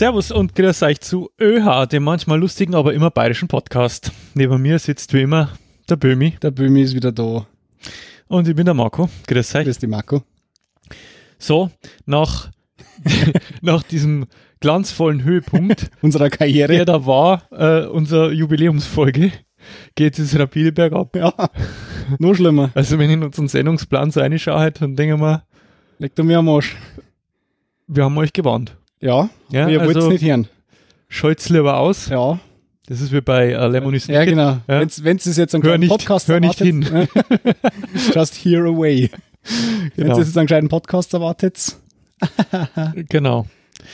Servus und grüß euch zu ÖH, dem manchmal lustigen, aber immer bayerischen Podcast. Neben mir sitzt wie immer der Bömi Der Böhmi ist wieder da. und ich bin der Marco. Grüß euch. Grüß dich, Marco. So, nach, nach diesem glanzvollen Höhepunkt, Unserer Karriere. der da war, äh, unsere Jubiläumsfolge, geht es rapide bergab. Ja, noch schlimmer. Also wenn ich in unseren Sendungsplan so reinschaue, dann denke ich mir, Leg du mir am Arsch. wir haben euch gewarnt. Ja, Ja, wir wollten es also- nicht hören. Schalt's lieber aus. Ja, Das ist wie bei äh, Lemon is ja genau. Ja. Wenn's es jetzt einen Hör nicht- Podcast hör nicht erwartet, just hear away. Wenn Genau. es jetzt einen kleinen Podcast erwartet, Genau.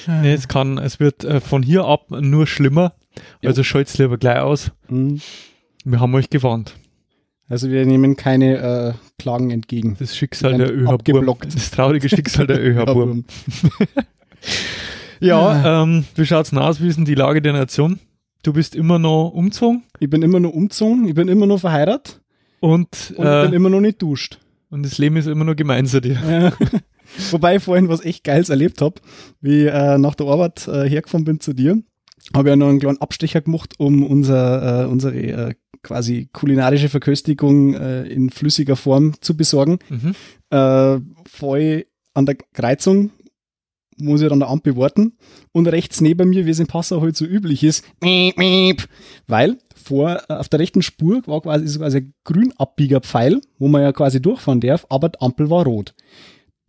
Nee, es kann, es wird äh, von hier ab nur schlimmer. Ja. Also schalt's lieber gleich aus. hm, Wir haben euch gewarnt. also wir nehmen keine äh, Klagen entgegen. Das Schicksal der ÖH-Burm. abgeblockt. Das traurige Schicksal der ÖH-Burm. Ja, Ja, ähm, wie schaut's denn aus? Wie ist denn die Lage der Nation? Du bist immer noch umgezogen Ich bin immer noch umgezogen, ich bin immer noch verheiratet und, und ich bin äh, immer noch nicht duscht. und das Leben ist immer noch gemeinsam dir. Ja. Wobei ich vorhin was echt Geiles erlebt habe, wie ich äh, nach der Arbeit äh, hergefahren bin zu dir, habe ja noch einen kleinen Abstecher gemacht, um unser, äh, unsere äh, quasi kulinarische Verköstigung äh, in flüssiger Form zu besorgen. Mhm. Äh, voll an der Kreuzung muss ich an der Ampel warten und rechts neben mir, wie es in Passau halt so üblich ist, miep, miep, weil vor äh, auf der rechten Spur war quasi so quasi ein Grünabbiegerpfeil, wo man ja quasi durchfahren darf, aber die Ampel war rot.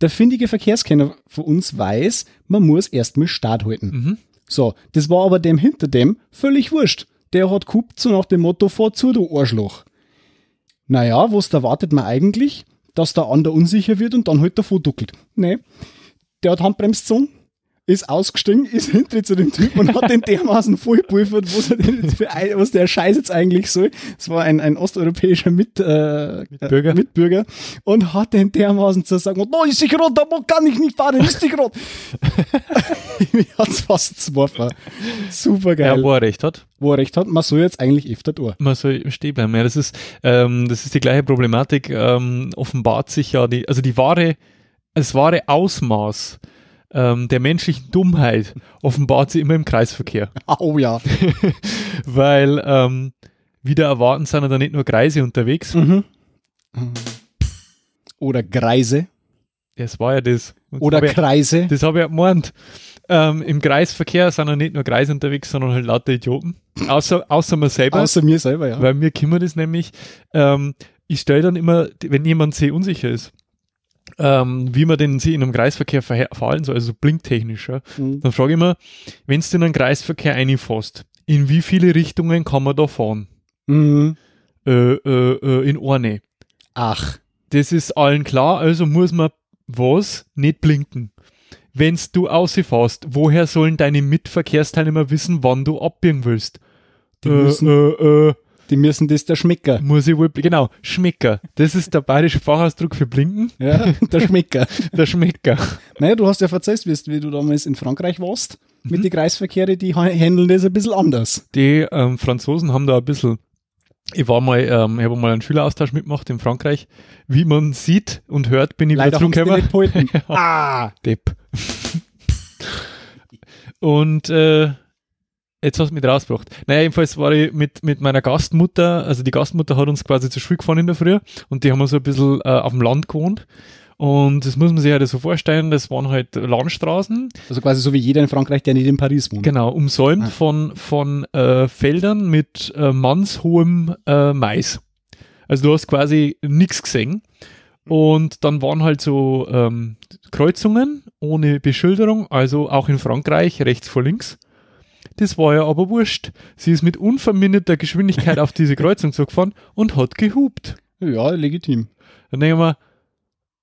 Der findige Verkehrskenner von uns weiß, man muss erst mal Start halten. Mhm. So, das war aber dem hinter dem völlig wurscht. Der hat gehupt so nach dem Motto, fahr zu, du Arschloch. Naja, was erwartet man eigentlich? Dass der andere unsicher wird und dann halt davor duckelt. Nee, der hat Handbremse gezogen, ist ausgestiegen, ist hinter zu dem Typ und hat den dermaßen vollpulvert, was, was der Scheiß jetzt eigentlich soll. Es war ein, ein osteuropäischer Mit, äh, Mitbürger. Mitbürger und hat den dermaßen zu sagen, da ist die rot, da kann ich nicht fahren, ist die rot. Mir hat's fast geworfen. Super geil. Ja, wo er recht hat. Wo er recht hat, man soll jetzt eigentlich öfter durch. Man soll stehen bleiben. Ja, das ist, ähm, das ist die gleiche Problematik. Ähm, offenbart sich ja die, also die wahre, das wahre Ausmaß ähm, der menschlichen Dummheit offenbart sie immer im Kreisverkehr. Oh ja. Weil ähm, wieder erwarten sind ja da nicht nur Kreise unterwegs. Mhm. Oder Greise. Das war ja das. Und Oder das hab ich, Kreise. Das habe ich ja gemeint. Ähm, Im Kreisverkehr sind ja nicht nur Kreise unterwegs, sondern halt lauter Idioten. Außer, außer man selber. Außer mir selber, ja. Weil mir kümmert es nämlich, ähm, ich stelle dann immer, wenn jemand sehr unsicher ist, ähm, wie man denn sie in einem Kreisverkehr verhalten soll, also blinktechnisch, ja, Mhm. dann frage ich immer, wenn du in einen Kreisverkehr reinfährst, in wie viele Richtungen kann man da fahren? Mhm. Äh, äh, äh, in eine. Ach. Das ist allen klar, also muss man was nicht blinken. Wenn's du ausfährst, woher sollen deine Mitverkehrsteilnehmer wissen, wann du abbiegen willst? Die äh, müssen- äh, äh, Die müssen das der Schmecker. muss ich wohl, genau, Schmecker. Das ist der bayerische Fachausdruck für blinken. Ja, der Schmecker. Der Schmecker. Naja, du hast ja verzeiht, wie, wie du damals in Frankreich warst. Mit den Kreisverkehre, die ha- handeln das ein bisschen anders. Die ähm, Franzosen haben da ein bisschen, ich war mal, ähm, ich habe mal einen Schüleraustausch mitgemacht in Frankreich. Wie man sieht und hört, bin ich Leider wieder zurückgekommen. ah! Depp. Und äh, jetzt hast du mich rausgebracht. Naja, jedenfalls war ich mit, mit meiner Gastmutter, also die Gastmutter hat uns quasi zur Schule gefahren in der Früh und die haben wir so ein bisschen äh, auf dem Land gewohnt. Und das muss man sich halt so vorstellen, das waren halt Landstraßen, Also quasi so wie jeder in Frankreich, der nicht in Paris wohnt. genau, umsäumt Ah. von, von äh, Feldern mit äh, mannshohem äh, Mais. Also du hast quasi nichts gesehen. Und dann waren halt so ähm, Kreuzungen ohne Beschilderung, also auch in Frankreich rechts vor links. Das war ja aber wurscht. Sie ist mit unverminderter Geschwindigkeit auf diese Kreuzung zugefahren und hat gehupt. Ja, legitim. Dann denken wir,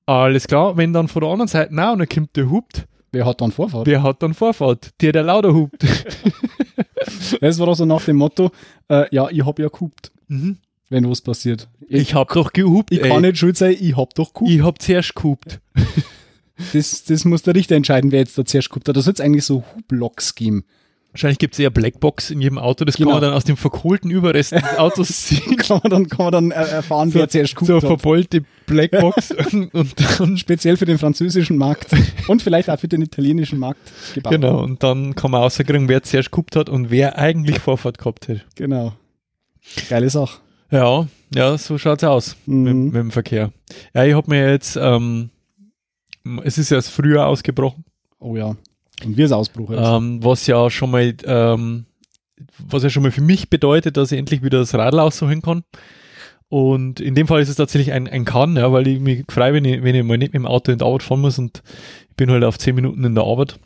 alles klar, wenn dann von der anderen Seite auch noch kommt, der hupt, Wer hat dann Vorfahrt? wer hat dann Vorfahrt? Der, der lauter hupt. Das war also nach dem Motto, äh, ja, ich hab ja gehupt, mhm. wenn was passiert. Ich hab doch gehupt, Ich ey. kann nicht schuld sein, ich hab doch gehupt. Ich hab zuerst gehupt. Das, das muss der Richter entscheiden, wer jetzt da zuerst gehupt hat. Da soll es eigentlich so Hublocks geben. Wahrscheinlich gibt es eher Blackbox in jedem Auto, das Genau. kann man dann aus den verkohlten Überresten des Autos ziehen. kann man dann, kann man dann äh, erfahren, wer zuerst so geguckt hat. verbeulte Blackbox und dann Speziell für den französischen Markt und vielleicht auch für den italienischen Markt gebaut. Genau, und dann kann man rauskriegen, wer zuerst geguckt hat und wer eigentlich Vorfahrt gehabt hat. Genau. Geile Sache. Ja, ja, so schaut's aus mit, Mhm. mit dem Verkehr. Ja, ich habe mir jetzt, ähm, es ist erst früher ausgebrochen, Oh ja. Und wie es Ausbruch ist. ähm, was ja schon mal, ähm, was ja schon mal für mich bedeutet, dass ich endlich wieder das Radl aussuchen kann. Und in dem Fall ist es tatsächlich ein, ein Kann, ja, weil ich mich freue, wenn ich, wenn ich mal nicht mit dem Auto in die Arbeit fahren muss und ich bin halt auf 10 Minuten in der Arbeit.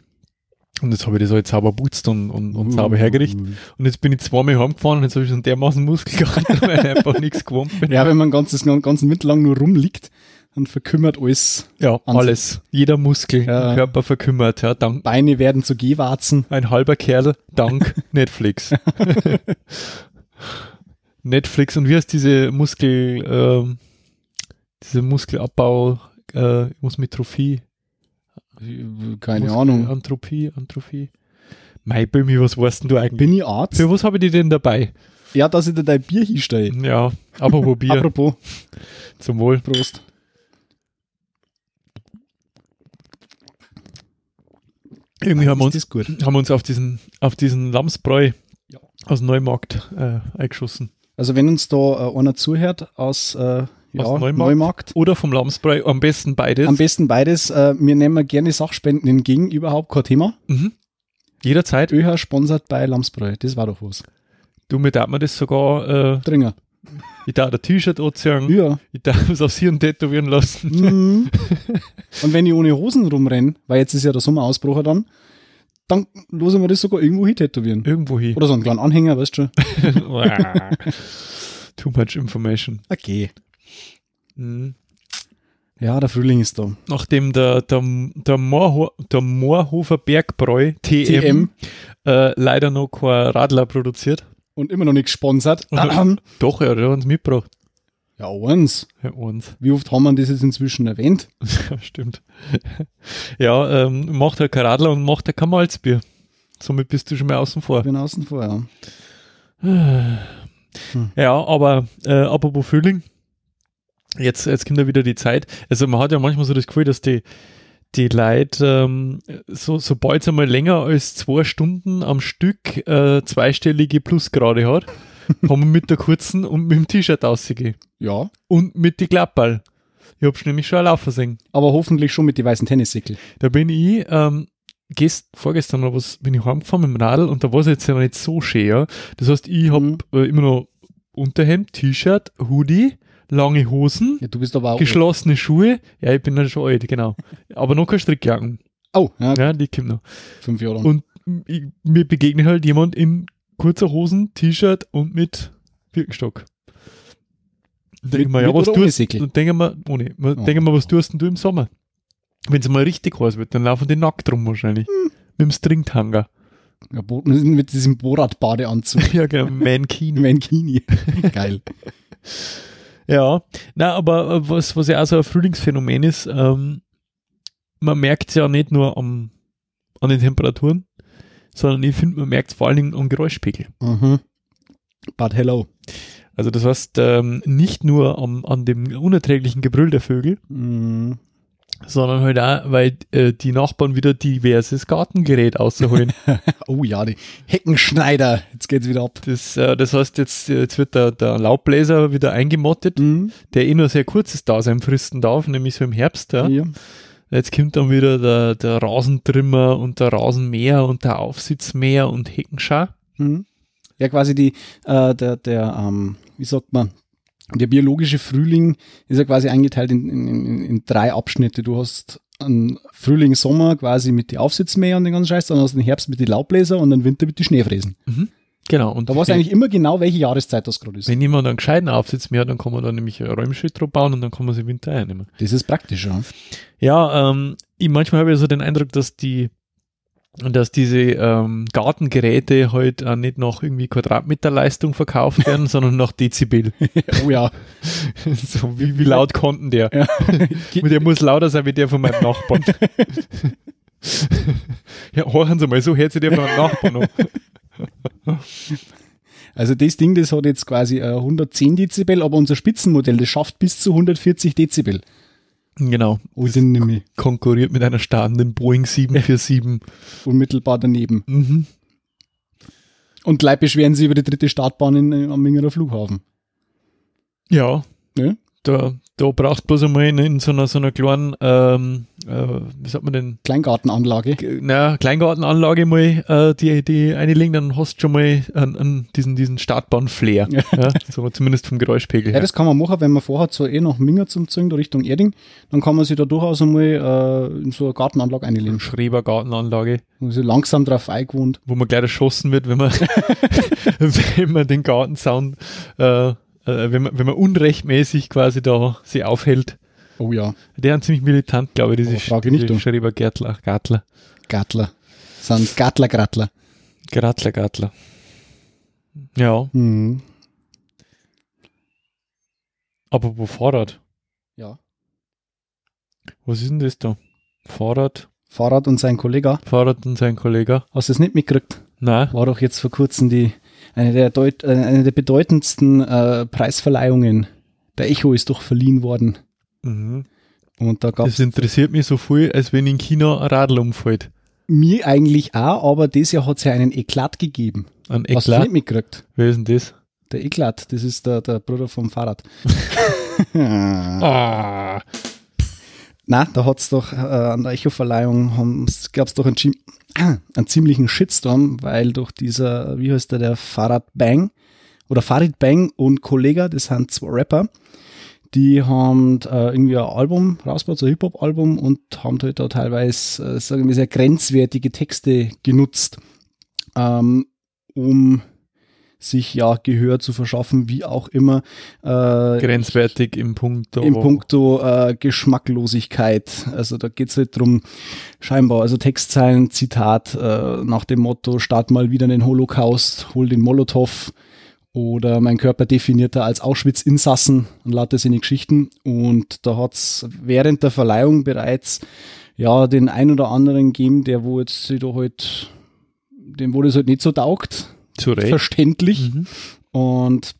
Und jetzt habe ich das halt sauber putzt und, und, und sauber hergerichtet. Und jetzt bin ich zweimal heimgefahren und jetzt habe ich so einen dermaßen Muskel gehabt, weil ich einfach nichts gewohnt bin. Ja, wenn man ganzes, ganzen Winter lang nur rumliegt, dann verkümmert alles. Ja, alles. Jeder Muskel Ja. im Körper verkümmert. Ja, dank Beine werden zu Gehwarzen. ein halber Kerl, dank Netflix. Netflix und wie heißt diese Muskel, ähm, diese Muskelabbau, äh, ich muss mit Trophie. Keine Muskel- Ahnung. Anthropie, Anthropie. Mei, Bömi, was weißt denn du eigentlich? Bin ich Arzt? Für was habe ich die denn dabei? Ja, dass ich dir dein Bier hinstelle. Ja, aber Bier Apropos, zum Wohl. Prost. Irgendwie haben wir uns, haben wir uns auf diesen, auf diesen Lamsbräu Ja. aus Neumarkt äh, eingeschossen. Also wenn uns da äh, einer zuhört aus, äh, ja, Aus Neumarkt? Neumarkt, Oder vom Lamsbräu, am besten beides. am besten beides. Äh, wir nehmen gerne Sachspenden entgegen, überhaupt kein Thema. Mhm. Jederzeit. ÖH sponsert bei Lamsbräu, das war doch was. Du, mir darf man das sogar, äh, Dringer. Ich darf ein T-Shirt anziehen, Ja. ich darf es aufs Hirn tätowieren lassen. Mhm. Und wenn ich ohne Hosen rumrenne, weil jetzt ist ja der Sommerausbruch dann, dann losen wir das sogar irgendwo hin tätowieren. Irgendwo hin. Oder so einen kleinen Anhänger, weißt du schon. Too much information. Okay. Mhm. Ja, der Frühling ist da. Nachdem der, der, der, Moorho der Moorhofer Bergbräu, TM, TM. Äh, leider noch kein Radler produziert. Und immer noch nicht gesponsert. Doch, ja, der hat uns mitgebracht. ja, uns. Ja, uns. Wie oft haben wir das jetzt inzwischen erwähnt? Ja, stimmt. ja, ähm, macht er kein Radler und macht er kein Malzbier. Somit bist du schon mal außen vor. Ich bin außen vor, ja. Ja, aber äh, apropos Frühling, jetzt, jetzt kommt ja wieder die Zeit. Also man hat ja manchmal so das Gefühl, dass die, die Leute, ähm, so, sobald es einmal länger als zwei Stunden am Stück äh, zweistellige Plusgrade hat, kann man mit der kurzen und mit dem T-Shirt rausgehen. Ja. Und mit die Klappball. Ich hab's nämlich schon laufen sehen. Aber hoffentlich schon mit den weißen Tennissäckel. Da bin ich, ähm, gest, vorgestern oder was, bin ich heimgefahren mit dem Radl und da war es jetzt ja nicht so schön. Ja. Das heißt, ich hab Mhm. äh, immer noch Unterhemd, T-Shirt, Hoodie, lange Hosen, Ja, du bist aber auch. geschlossene Schuhe. Ja, ich bin dann schon alt, genau. Aber noch keine Strickjacken. Oh, ja, Ja, die kommen noch. fünf Jahre. Und ich, mir begegnet halt jemand in kurzer Hosen, T-Shirt und mit Birkenstock. Denke mir, ja, mit was tust? Dann denke ohne. Oh. Mir, was tust denn du im Sommer? Wenn es mal richtig heiß wird, dann laufen die nackt rum wahrscheinlich. Hm. Mit dem Stringtanger. Ja, mit diesem Borat-Badeanzug. ja, genau, Mankini. Mankini. Geil. Ja, na, aber äh, was, was ja auch so ein Frühlingsphänomen ist, ähm, man merkt es ja nicht nur am, an den Temperaturen, sondern ich finde, man merkt es vor allen Dingen am Geräuschpegel. Mhm. But hello. Also das heißt, ähm, nicht nur am, an dem unerträglichen Gebrüll der Vögel, Mhm. Sondern halt auch, weil äh, die Nachbarn wieder diverses Gartengerät ausholen. Oh ja, die Heckenschneider. Jetzt geht's wieder ab. das, äh, das heißt, jetzt, jetzt wird der, der Laubbläser wieder eingemottet, Mhm. der eh nur sehr kurzes Dasein fristen darf, nämlich so im Herbst. Ja. Ja. Jetzt kommt dann wieder der, der Rasentrimmer und der Rasenmäher und der Aufsitzmäher und Heckenschar. Mhm. Ja, quasi die, äh, der, der, ähm, wie sagt man, der biologische Frühling ist ja quasi eingeteilt in, in, in, drei Abschnitte. Du hast einen Frühling, Sommer quasi mit die Aufsitzmäher und den ganzen Scheiß, dann hast du den Herbst mit die Laubbläser und den Winter mit die Schneefräsen. Genau. Und Da weiß eigentlich immer genau, welche Jahreszeit das gerade ist. wenn jemand einen gescheiten Aufsitzmäher hat, dann kann man da nämlich ein Räumschild drauf bauen und dann kann man sie im Winter einnehmen. Das ist praktisch, ja. Ja, ähm, ich manchmal habe ich so den Eindruck, dass die dass diese ähm, Gartengeräte halt auch nicht nach irgendwie Quadratmeterleistung verkauft werden, sondern nach Dezibel. oh ja. so, wie, wie laut konnten der? ja. Und der muss lauter sein wie der von meinem Nachbarn. ja, horchen Sie mal, so hört sich der von meinem Nachbarn an. Also das Ding, das hat jetzt quasi äh, 110 Dezibel, aber unser Spitzenmodell, das schafft bis zu 140 Dezibel. Genau. Unsinnig. Konkurriert mit einer startenden Boeing 747. Unmittelbar daneben. mhm. Und gleich beschweren sie über die dritte Startbahn in, am Mingerer Flughafen. Ja, Ne? Da, da brauchst du bloß einmal in, in so einer, so einer kleinen, ähm, äh, wie sagt man denn, Kleingartenanlage. Na, Kleingartenanlage mal äh, die, die einlegen, dann hast du schon mal an, an diesen, diesen Startbahn-Flair. Ja. Ja, so zumindest vom Geräuschpegel Ja, her. das kann man machen, wenn man vorhat, so eh nach Minger zum Zügen, Richtung Erding, dann kann man sich da durchaus einmal äh, in so eine Gartenanlage einlegen. Schrebergartenanlage, Man ist langsam drauf eingewohnt. wo man gleich erschossen wird, wenn man, wenn man den Gartensound, äh, äh, wenn, man, wenn man unrechtmäßig quasi da sich aufhält. Oh ja, Der ist ziemlich militant, glaube ich, diese, Oh, frage nicht, diese du. Schrebergärtler, Gartler, Gattler. Sind Gattler-Grattler. Gratler, Gartler. Ja, Mhm. aber wo Fahrrad? Ja. Was ist denn das da? Fahrrad, Fahrrad und sein Kollege, Fahrrad und sein Kollege. hast du es nicht mitgekriegt? Nein. War doch jetzt vor kurzem die, eine der, deut, äh, eine der bedeutendsten äh, Preisverleihungen. Der Echo ist doch verliehen worden. Mhm. Und da gab Das es interessiert mich so viel, als wenn in China ein Radl umfällt. mir eigentlich auch, aber dieses Jahr hat es ja einen Eklat gegeben. Ein Hast du Eklat. nicht mitgekriegt? Wer ist denn das? Der Eklat, das ist der, der Bruder vom Fahrrad. Ah. Na, da hat's doch äh, an der Echo-Verleihung gab es doch einen, einen ziemlichen Shitstorm, weil durch dieser, wie heißt der, der Fahrrad Bang oder Farid Bang und Kollega, das sind zwei Rapper, die haben äh, irgendwie ein Album rausgebracht, so ein Hip-Hop-Album und haben halt da teilweise, äh, sagen wir, sehr grenzwertige Texte genutzt, ähm, um sich ja Gehör zu verschaffen, wie auch immer. Äh, Grenzwertig im Punkt. im Punkto äh, Geschmacklosigkeit. Also da geht's halt drum, scheinbar, also Textzeilen, Zitat äh, nach dem Motto, start mal wieder den Holocaust, hol den Molotow oder mein Körper definiert er als Auschwitz-Insassen und lauter seine Geschichten. Und da hat's während der Verleihung bereits ja den ein oder anderen gegeben, der wo jetzt sich da halt, dem wo das halt nicht so taugt, Zu Recht. verständlich. Mhm. Und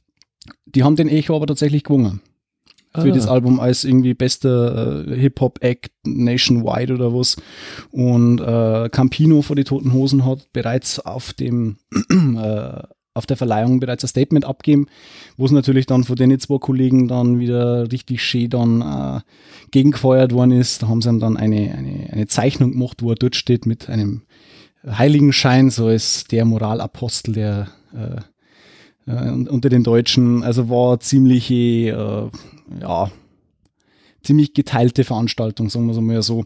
die haben den Echo aber tatsächlich gewonnen für Ah. das Album als irgendwie bester äh, Hip-Hop-Act nationwide oder was. Und äh, Campino von die Toten Hosen hat bereits auf dem äh, auf der Verleihung bereits ein Statement abgeben, wo es natürlich dann von den zwei Kollegen dann wieder richtig schön dann äh, gegengefeuert worden ist. Da haben sie ihm dann eine, eine, eine Zeichnung gemacht, wo er dort steht mit einem Heiligenschein, so ist der Moralapostel der äh, äh, unter den Deutschen. Also war ziemlich, äh, ja, ziemlich geteilte Veranstaltung, sagen wir es mal so.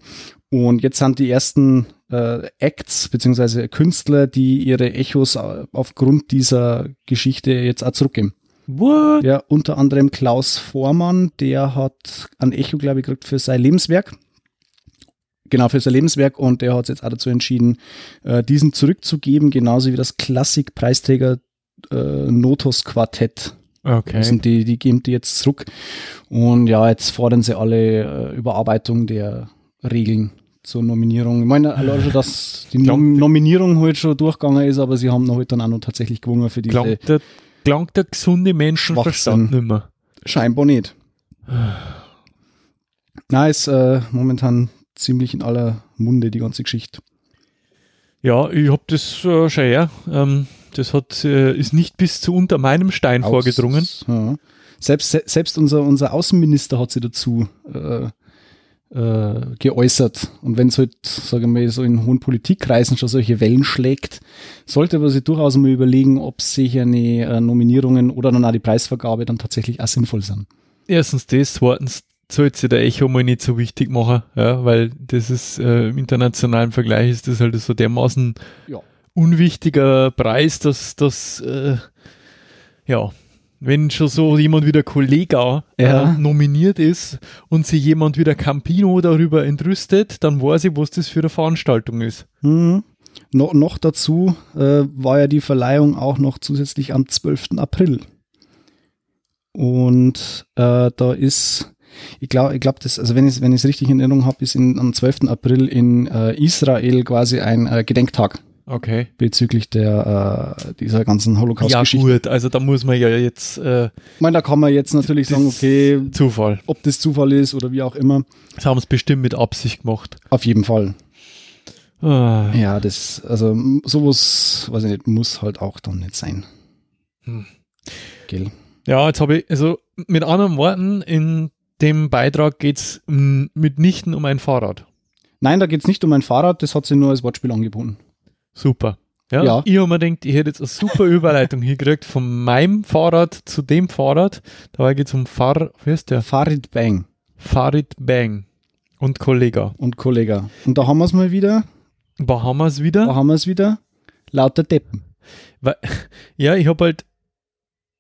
Und jetzt sind die ersten äh, Acts beziehungsweise Künstler, die ihre Echos äh, aufgrund dieser Geschichte jetzt auch zurückgeben. What? Ja, unter anderem Klaus Vormann, der hat ein Echo, glaube ich, gekriegt für sein Lebenswerk. Genau, für sein Lebenswerk und der hat sich jetzt auch dazu entschieden, äh, diesen zurückzugeben, genauso wie das Klassik-Preisträger äh, Notos Quartett. Okay. Also die, die geben die jetzt zurück. Und ja, jetzt fordern sie alle äh, Überarbeitung der Regeln zur Nominierung. Ich meine, allein schon, dass die Nom Nominierung halt schon durchgegangen ist, aber sie haben noch halt dann auch noch tatsächlich gewonnen für diese Klangt der, klangt der gesunde Menschenverstand nicht mehr. Scheinbar nicht. Na, ist äh, momentan ziemlich in aller Munde, die ganze Geschichte. Ja, ich hab das äh, schon her. Ähm, das hat, äh, ist nicht bis zu unter meinem Stein vorgedrungen. Aus- Ja. Selbst, se- selbst unser, unser Außenminister hat sich dazu äh, äh, geäußert. Und wenn es halt, sage ich mal, so in hohen Politikkreisen schon solche Wellen schlägt, sollte man sich durchaus mal überlegen, ob sich eine äh, Nominierungen oder dann auch die Preisvergabe dann tatsächlich auch sinnvoll sind. Erstens das, zweitens sollte sich der Echo mal nicht so wichtig machen, ja, weil das ist äh, im internationalen Vergleich ist das halt so dermaßen Ja. unwichtiger Preis, dass das äh, ja, wenn schon so jemand wie der Kollega Ja. äh, nominiert ist und sich jemand wie der Campino darüber entrüstet, dann weiß ich, was das für eine Veranstaltung ist. Mhm. No, noch dazu äh, war ja die Verleihung auch noch zusätzlich am 12. April. Und äh, da ist, ich glaube, ich glaub, das, also wenn ich wenn es richtig in Erinnerung habe, ist in, am 12. April in äh, Israel quasi ein äh, Gedenktag Okay. bezüglich der, äh, dieser ganzen Ja, Holocaust-Geschichte. gut, also da muss man ja jetzt äh, ich meine, da kann man jetzt natürlich sagen, okay, Zufall. ob das Zufall ist oder wie auch immer. Das haben sie bestimmt mit Absicht gemacht. Auf jeden Fall. Ah, Ja, das, also sowas, weiß ich nicht, muss halt auch dann nicht sein. Hm. Gell? Ja, jetzt habe ich, also mit anderen Worten, in dem Beitrag geht es mitnichten um ein Fahrrad. Nein, da geht's nicht um ein Fahrrad, das hat sie nur als Wortspiel angeboten. Super. Ja, Ja. Ich habe mir gedacht, ich hätte jetzt eine super Überleitung hingekriegt von meinem Fahrrad zu dem Fahrrad. Dabei geht es um Fahr, wie heißt der? Farid Bang Farid Bang und Kollega. und Kollega. Und da haben wir es mal wieder, Wo haben wir es da wieder? haben wir es wieder, lauter Deppen. Ja, ich habe halt,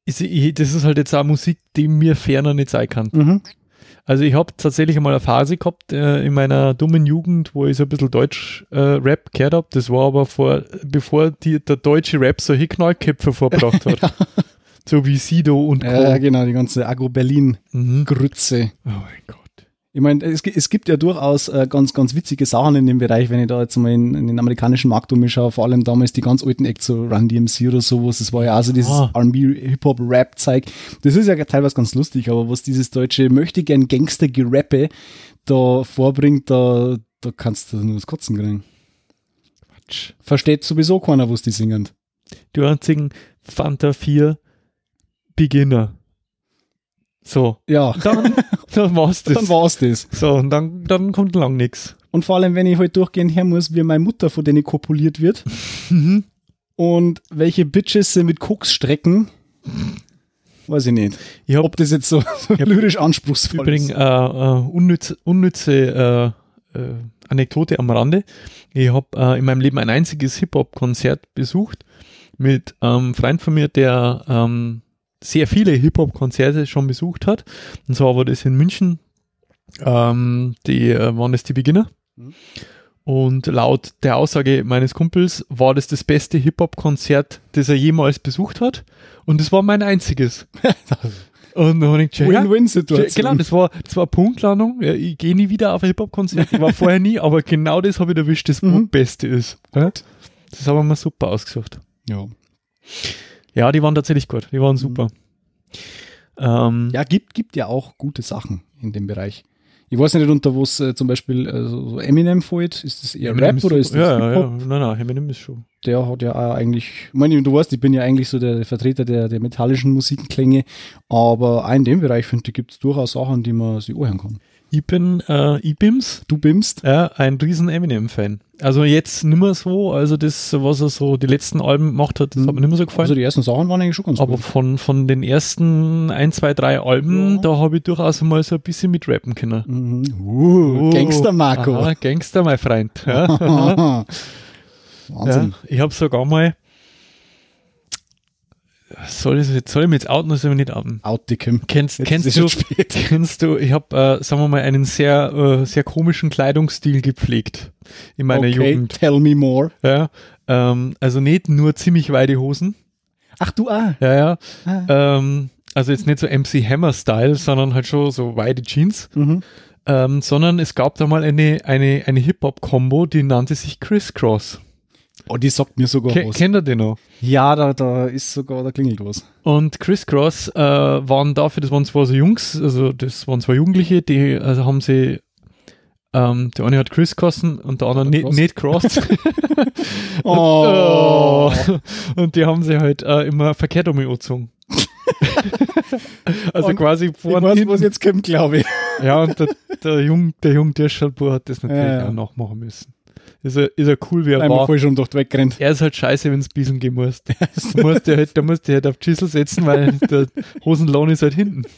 ich, ich, das ist halt jetzt auch Musik, die mir ferner nicht sein kann. Mhm. Also ich habe tatsächlich einmal eine Phase gehabt äh, in meiner dummen Jugend, wo ich so ein bisschen Deutsch-Rap gehört habe. Das war aber vor, bevor die, der deutsche Rap solche Knallköpfe vorgebracht hat. So wie Sido und Co. Ja, genau, die ganze Agro-Berlin-Grütze. mhm. Oh mein Gott. Ich meine, es, es gibt ja durchaus äh, ganz, ganz witzige Sachen in dem Bereich, wenn ich da jetzt mal in, in den amerikanischen Markt umschaue, vor allem damals die ganz alten Acts, so Run DMC oder sowas, das war ja also dieses Ah. R&B, Hip-Hop-Rap-Zeug. Das ist ja teilweise ganz lustig, aber was dieses deutsche möchte gern Gangster-Gerappe da vorbringt, da, da kannst du nur das Kotzen kriegen. Quatsch. Versteht sowieso keiner, was die singen. Die einzigen Fanta 4 Beginner. So, Ja, dann, dann war's das. dann war's das. so, und dann, dann kommt lang nichts. Und vor allem, wenn ich halt durchgehend her muss, wie meine Mutter von denen kopuliert wird Mhm. und welche Bitches sie mit Koks strecken, weiß ich nicht. Ich habe Ob das jetzt so, so lyrisch anspruchsvoll Übrigens, ist. äh, äh, unnütze, unnütze äh, äh, Anekdote am Rande. Ich habe äh, in meinem Leben ein einziges Hip-Hop-Konzert besucht mit einem Freund von mir, der ähm, sehr viele Hip-Hop-Konzerte schon besucht hat. Und zwar war das in München. Ähm, die äh, waren das die Beginner. Mhm. Und laut der Aussage meines Kumpels war das das beste Hip-Hop-Konzert, das er jemals besucht hat. Und das war mein einziges. Und dann habe ich Win-Win-Situation. Genau, das war, das war Punktlandung. Ja, ich gehe nie wieder auf ein Hip-Hop-Konzert. Ich war vorher nie, aber genau das habe ich erwischt, das Mhm. Beste ist. Ja? Das haben wir mal super ausgesucht. ja. Ja, die waren tatsächlich gut. Die waren super. Ähm, ja, gibt, gibt ja auch gute Sachen in dem Bereich. Ich weiß nicht, unter was äh, zum Beispiel äh, so Eminem fällt. Ist das eher Eminem Rap oder ist das ja, ja, ja. Hip-Hop? Nein, nein, Eminem ist schon. Der hat ja auch eigentlich, ich meine, du weißt, ich bin ja eigentlich so der Vertreter der, der metallischen Musikklänge, aber auch in dem Bereich, finde ich, gibt es durchaus Sachen, die man sich anhören kann. Ich bin äh, Ibims, Du bimst? ja, ein riesen Eminem-Fan. Also jetzt nimmer so, also das, was er so die letzten Alben gemacht hat, das hat mir nicht mehr so gefallen. Also die ersten Sachen waren eigentlich schon ganz Aber gut. von, von den ersten ein, zwei, drei Alben, Ja. da habe ich durchaus mal so ein bisschen mitrappen können. Mhm. Uh, Gangster Marco. Aha, Gangster, mein Freund. Ja. ja. Wahnsinn. Ich habe sogar mal. Soll ich, jetzt- soll ich mich jetzt outen oder soll ich mich nicht outen? Outdickem. Kennst, Jetzt kennst, ist du, kennst du, ich habe, äh, sagen wir mal, einen sehr, äh, sehr komischen Kleidungsstil gepflegt in meiner okay, Jugend. tell me more. Ja, ähm, also nicht nur ziemlich weite Hosen. Ach du ah. Ja, ja. ah. Ähm, also jetzt nicht so MC Hammer-Style, sondern halt schon so weite Jeans. Mhm. Ähm, sondern es gab da mal eine, eine, eine Hip-Hop-Kombo, die nannte sich Crisscross. Oh, die sagt mir sogar Ke was. kennt ihr die noch? Ja, da, da ist sogar, da klingelt was. Und Crisscross äh, waren dafür, das waren zwar so Jungs, also das waren zwei Jugendliche, die also haben sie, ähm, der eine hat Chris kosten und der andere Der nicht, nicht Cross. Oh. und die haben sie halt äh, immer verkehrt um angezogen. also Und quasi Ich vorne weiß, hinten. was jetzt kommt, glaube ich. Ja, und der, der Jung, der Jung Dirschalbur hat das natürlich Ja, ja. auch nachmachen müssen. Ist er, ist er cool, wie er Einmal war. voll schon durch weggerannt. Er ist halt scheiße, wenn es Biesen gehen musst. Da musst du halt, da musst du halt auf Schüssel setzen, weil der Hosenlohn ist halt hinten.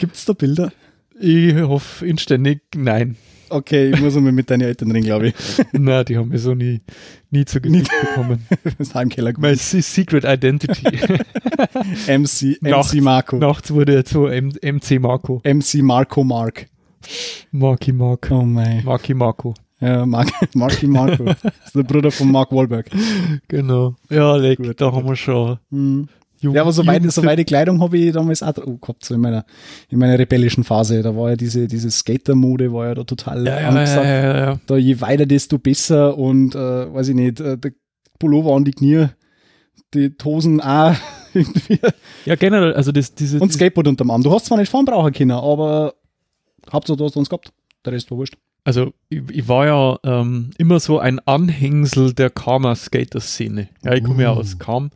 Gibt's da Bilder? Ich hoffe inständig, nein. Okay, ich muss einmal mit deinen Eltern reden, glaube ich. Na, die haben wir so nie, nie zu Gesicht bekommen. Das Heimkeller. My se- Secret Identity. MC, Nachts- MC Marco. Nachts wurde er zu M MC Marco. MC Marco Mark. Marky Mark. Oh mein. Marky Marco. Ja, Mark, Marky Marco. Das ist der Bruder von Mark Wahlberg. Genau. Ja, leck, Gut, da gut. haben wir schon Hm. Ja, aber so, weit, so weite Kleidung habe ich damals auch oh, gehabt, so in meiner, in meiner rebellischen Phase. Da war ja diese, diese Skater-Mode war ja da total ja, ja, angesagt. ja, ja, ja. Da je weiter, desto besser und äh, weiß ich nicht, äh, der Pullover an die Knie, die Hosen auch irgendwie ja, generell, also das, diese, und Skateboard unterm Arm. Du hast zwar nicht fahren brauchen können, aber Hauptsache du hast uns gehabt. Der Rest war wurscht. Also ich, ich war ja ähm, immer so ein Anhängsel der Karma-Skater-Szene. Ja, ich komme ja Uh. aus Kam.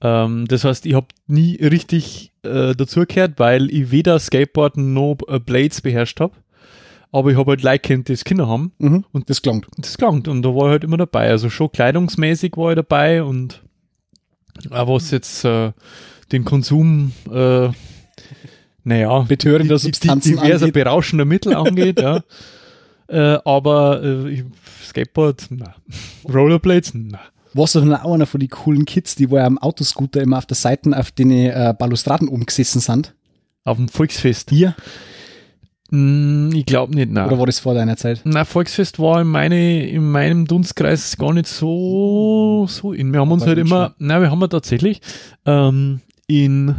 Ähm, das heißt, ich habe nie richtig äh, dazugehört, weil ich weder Skateboarden noch äh, Blades beherrscht habe. Aber ich habe halt Leute kennt, die das Kinder haben. Mhm. Und das klangt. Das klangt. Und da war ich halt immer dabei. Also schon kleidungsmäßig war ich dabei und auch was jetzt äh, den Konsum, äh, naja, Betörender Substanzen diverser angeht. berauschender Mittel angeht, ja. Äh, aber äh, Skateboard, na. Rollerblades, na. Warst du dann auch einer von den coolen Kids, die wo ja am Autoscooter immer auf der Seite auf den äh, Balustraden umgesessen sind? Auf dem Volksfest. Hier? Hm, ich glaube nicht, nein. Oder war das vor deiner Zeit? Na, Volksfest war in, meine, in meinem Dunstkreis gar nicht so, so in. Wir haben uns halt immer, na, wir haben ja tatsächlich ähm, in,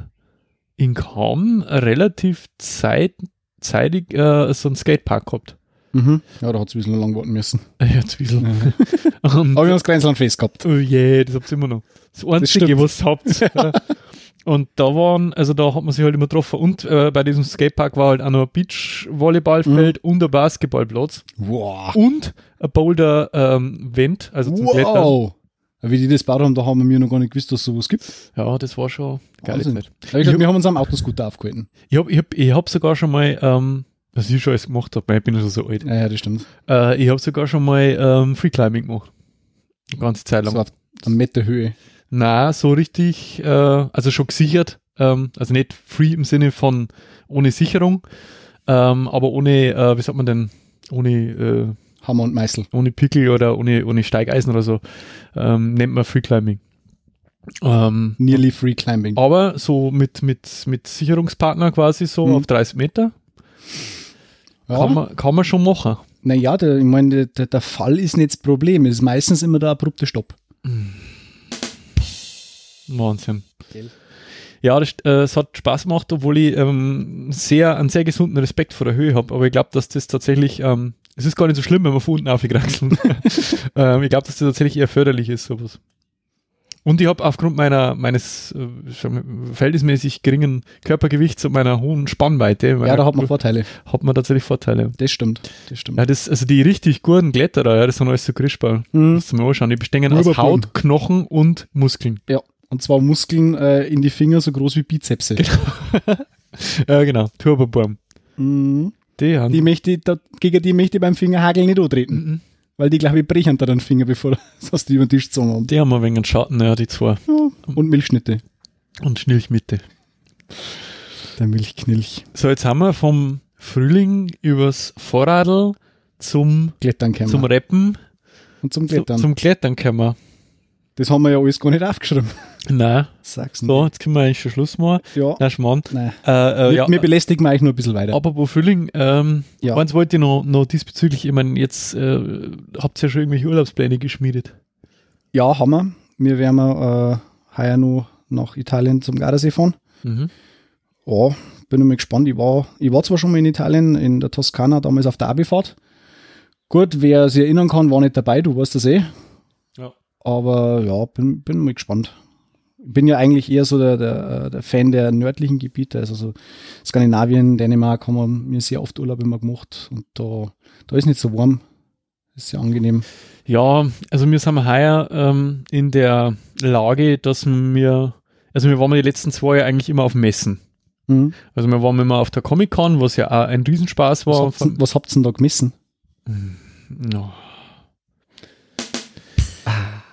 in Kam relativ zeit, zeitig äh, so einen Skatepark gehabt. Mhm. Ja, da hat es ein bisschen lang warten müssen. Ja, Zwiesel. Und, Aber wir haben das Grenzland fest gehabt. oh je, das habt ihr immer noch. Das Einzige, stimmt. was ihr habt. Und da waren, also da hat man sich halt immer getroffen. Und äh, bei diesem Skatepark war halt auch noch ein Beach-Volleyballfeld Mhm. und ein Basketballplatz. Wow. Und ein Boulder-Vent, also zum Klettern. Wie die das gebaut haben, da haben wir mir noch gar nicht gewusst, dass es sowas gibt. Ja, das war schon. Aber ich glaub, wir haben uns am Autoscooter aufgehalten. Ich habe ich hab, ich hab sogar schon mal, ähm, was ich schon alles gemacht habe, ich bin ja schon so alt. Ja, ja, das stimmt. Äh, ich habe sogar schon mal ähm, Freeclimbing gemacht. Eine ganze Zeit lang. So auf einer Meter Höhe. Na, so richtig, äh, also schon gesichert. Ähm, also nicht free im Sinne von ohne Sicherung, ähm, aber ohne, äh, wie sagt man denn, ohne, äh, Hammer und Meißel. ohne Pickel oder ohne, ohne Steigeisen oder so. Ähm, nennt man Freeclimbing. Ähm, Nearly Free Climbing. aber so mit, mit, mit Sicherungspartner quasi so Mhm. auf 30 Meter Ja. kann, man, kann man schon machen. Naja, der, ich meine, der, der Fall ist nicht das Problem. Es ist meistens immer der abrupte Stopp. Wahnsinn. Gell. Ja, das, äh, es hat Spaß gemacht, obwohl ich ähm, sehr, einen sehr gesunden Respekt vor der Höhe habe. Aber ich glaube, dass das tatsächlich, ähm, es ist gar nicht so schlimm, wenn man von unten aufgekraxelt. ähm, ich glaube, dass das tatsächlich eher förderlich ist, sowas. Und ich habe aufgrund meiner, meines äh, verhältnismäßig geringen Körpergewichts und meiner hohen Spannweite, Ja, meiner- da hat man Vorteile. hat man tatsächlich Vorteile. Das stimmt. Das stimmt. Ja, das, also die richtig guten Kletterer, ja, das sind alles so Grischball. Mhm. Musst du mal anschauen. Die bestehen aus Rüberblum. Haut, Knochen und Muskeln. Ja. Und zwar Muskeln äh, in die Finger so groß wie Bizepse. Ja, genau. Turboburm. Mhm. Die haben. Die möchte, da, gegen die möchte ich beim Fingerhagel nicht antreten. Mhm. Weil die, glaube ich, brechen da den Finger, bevor das die über den Tisch gezogen haben. Die haben ein wenig einen Schatten, ja, die zwei. Ja. Und Milchschnitte. Und Schnilchmitte. Der Milchknilch. So, jetzt haben wir vom Frühling übers Vorradl zum, Klettern zum. Rappen, Und zum zu, Klettern. zum Klettern können das haben wir ja alles gar nicht aufgeschrieben. Nein, Sag's so, jetzt können wir eigentlich schon Schluss machen. Ja. Na, Schmarrn. Nein. Äh, äh, wir, ja, wir belästigen eigentlich nur ein bisschen weiter. aber wo Frühling, ähm, Ja. eins wollte ich noch, noch diesbezüglich, ich meine, jetzt äh, habt ihr ja schon irgendwelche Urlaubspläne geschmiedet. Ja, haben wir. Wir werden äh, heuer noch nach Italien zum Gardasee fahren. Mhm. Ja, bin ich mal gespannt. Ich war, ich war zwar schon mal in Italien, in der Toskana, damals auf der Abifahrt. Gut, wer sich erinnern kann, war nicht dabei, du weißt das eh. Ja. Aber ja, bin, bin mal gespannt. Ich bin ja eigentlich eher so der, der, der Fan der nördlichen Gebiete, also so Skandinavien, Dänemark haben wir mir sehr oft Urlaub immer gemacht und da, da ist nicht so warm. Ist sehr angenehm. Ja, also wir sind heuer ähm, in der Lage, dass wir, also wir waren die letzten zwei Jahre eigentlich immer auf Messen. Mhm. Also wir waren immer auf der Comic-Con, was ja auch ein Riesenspaß war. Was, habt ihr denn da gemessen? Ja.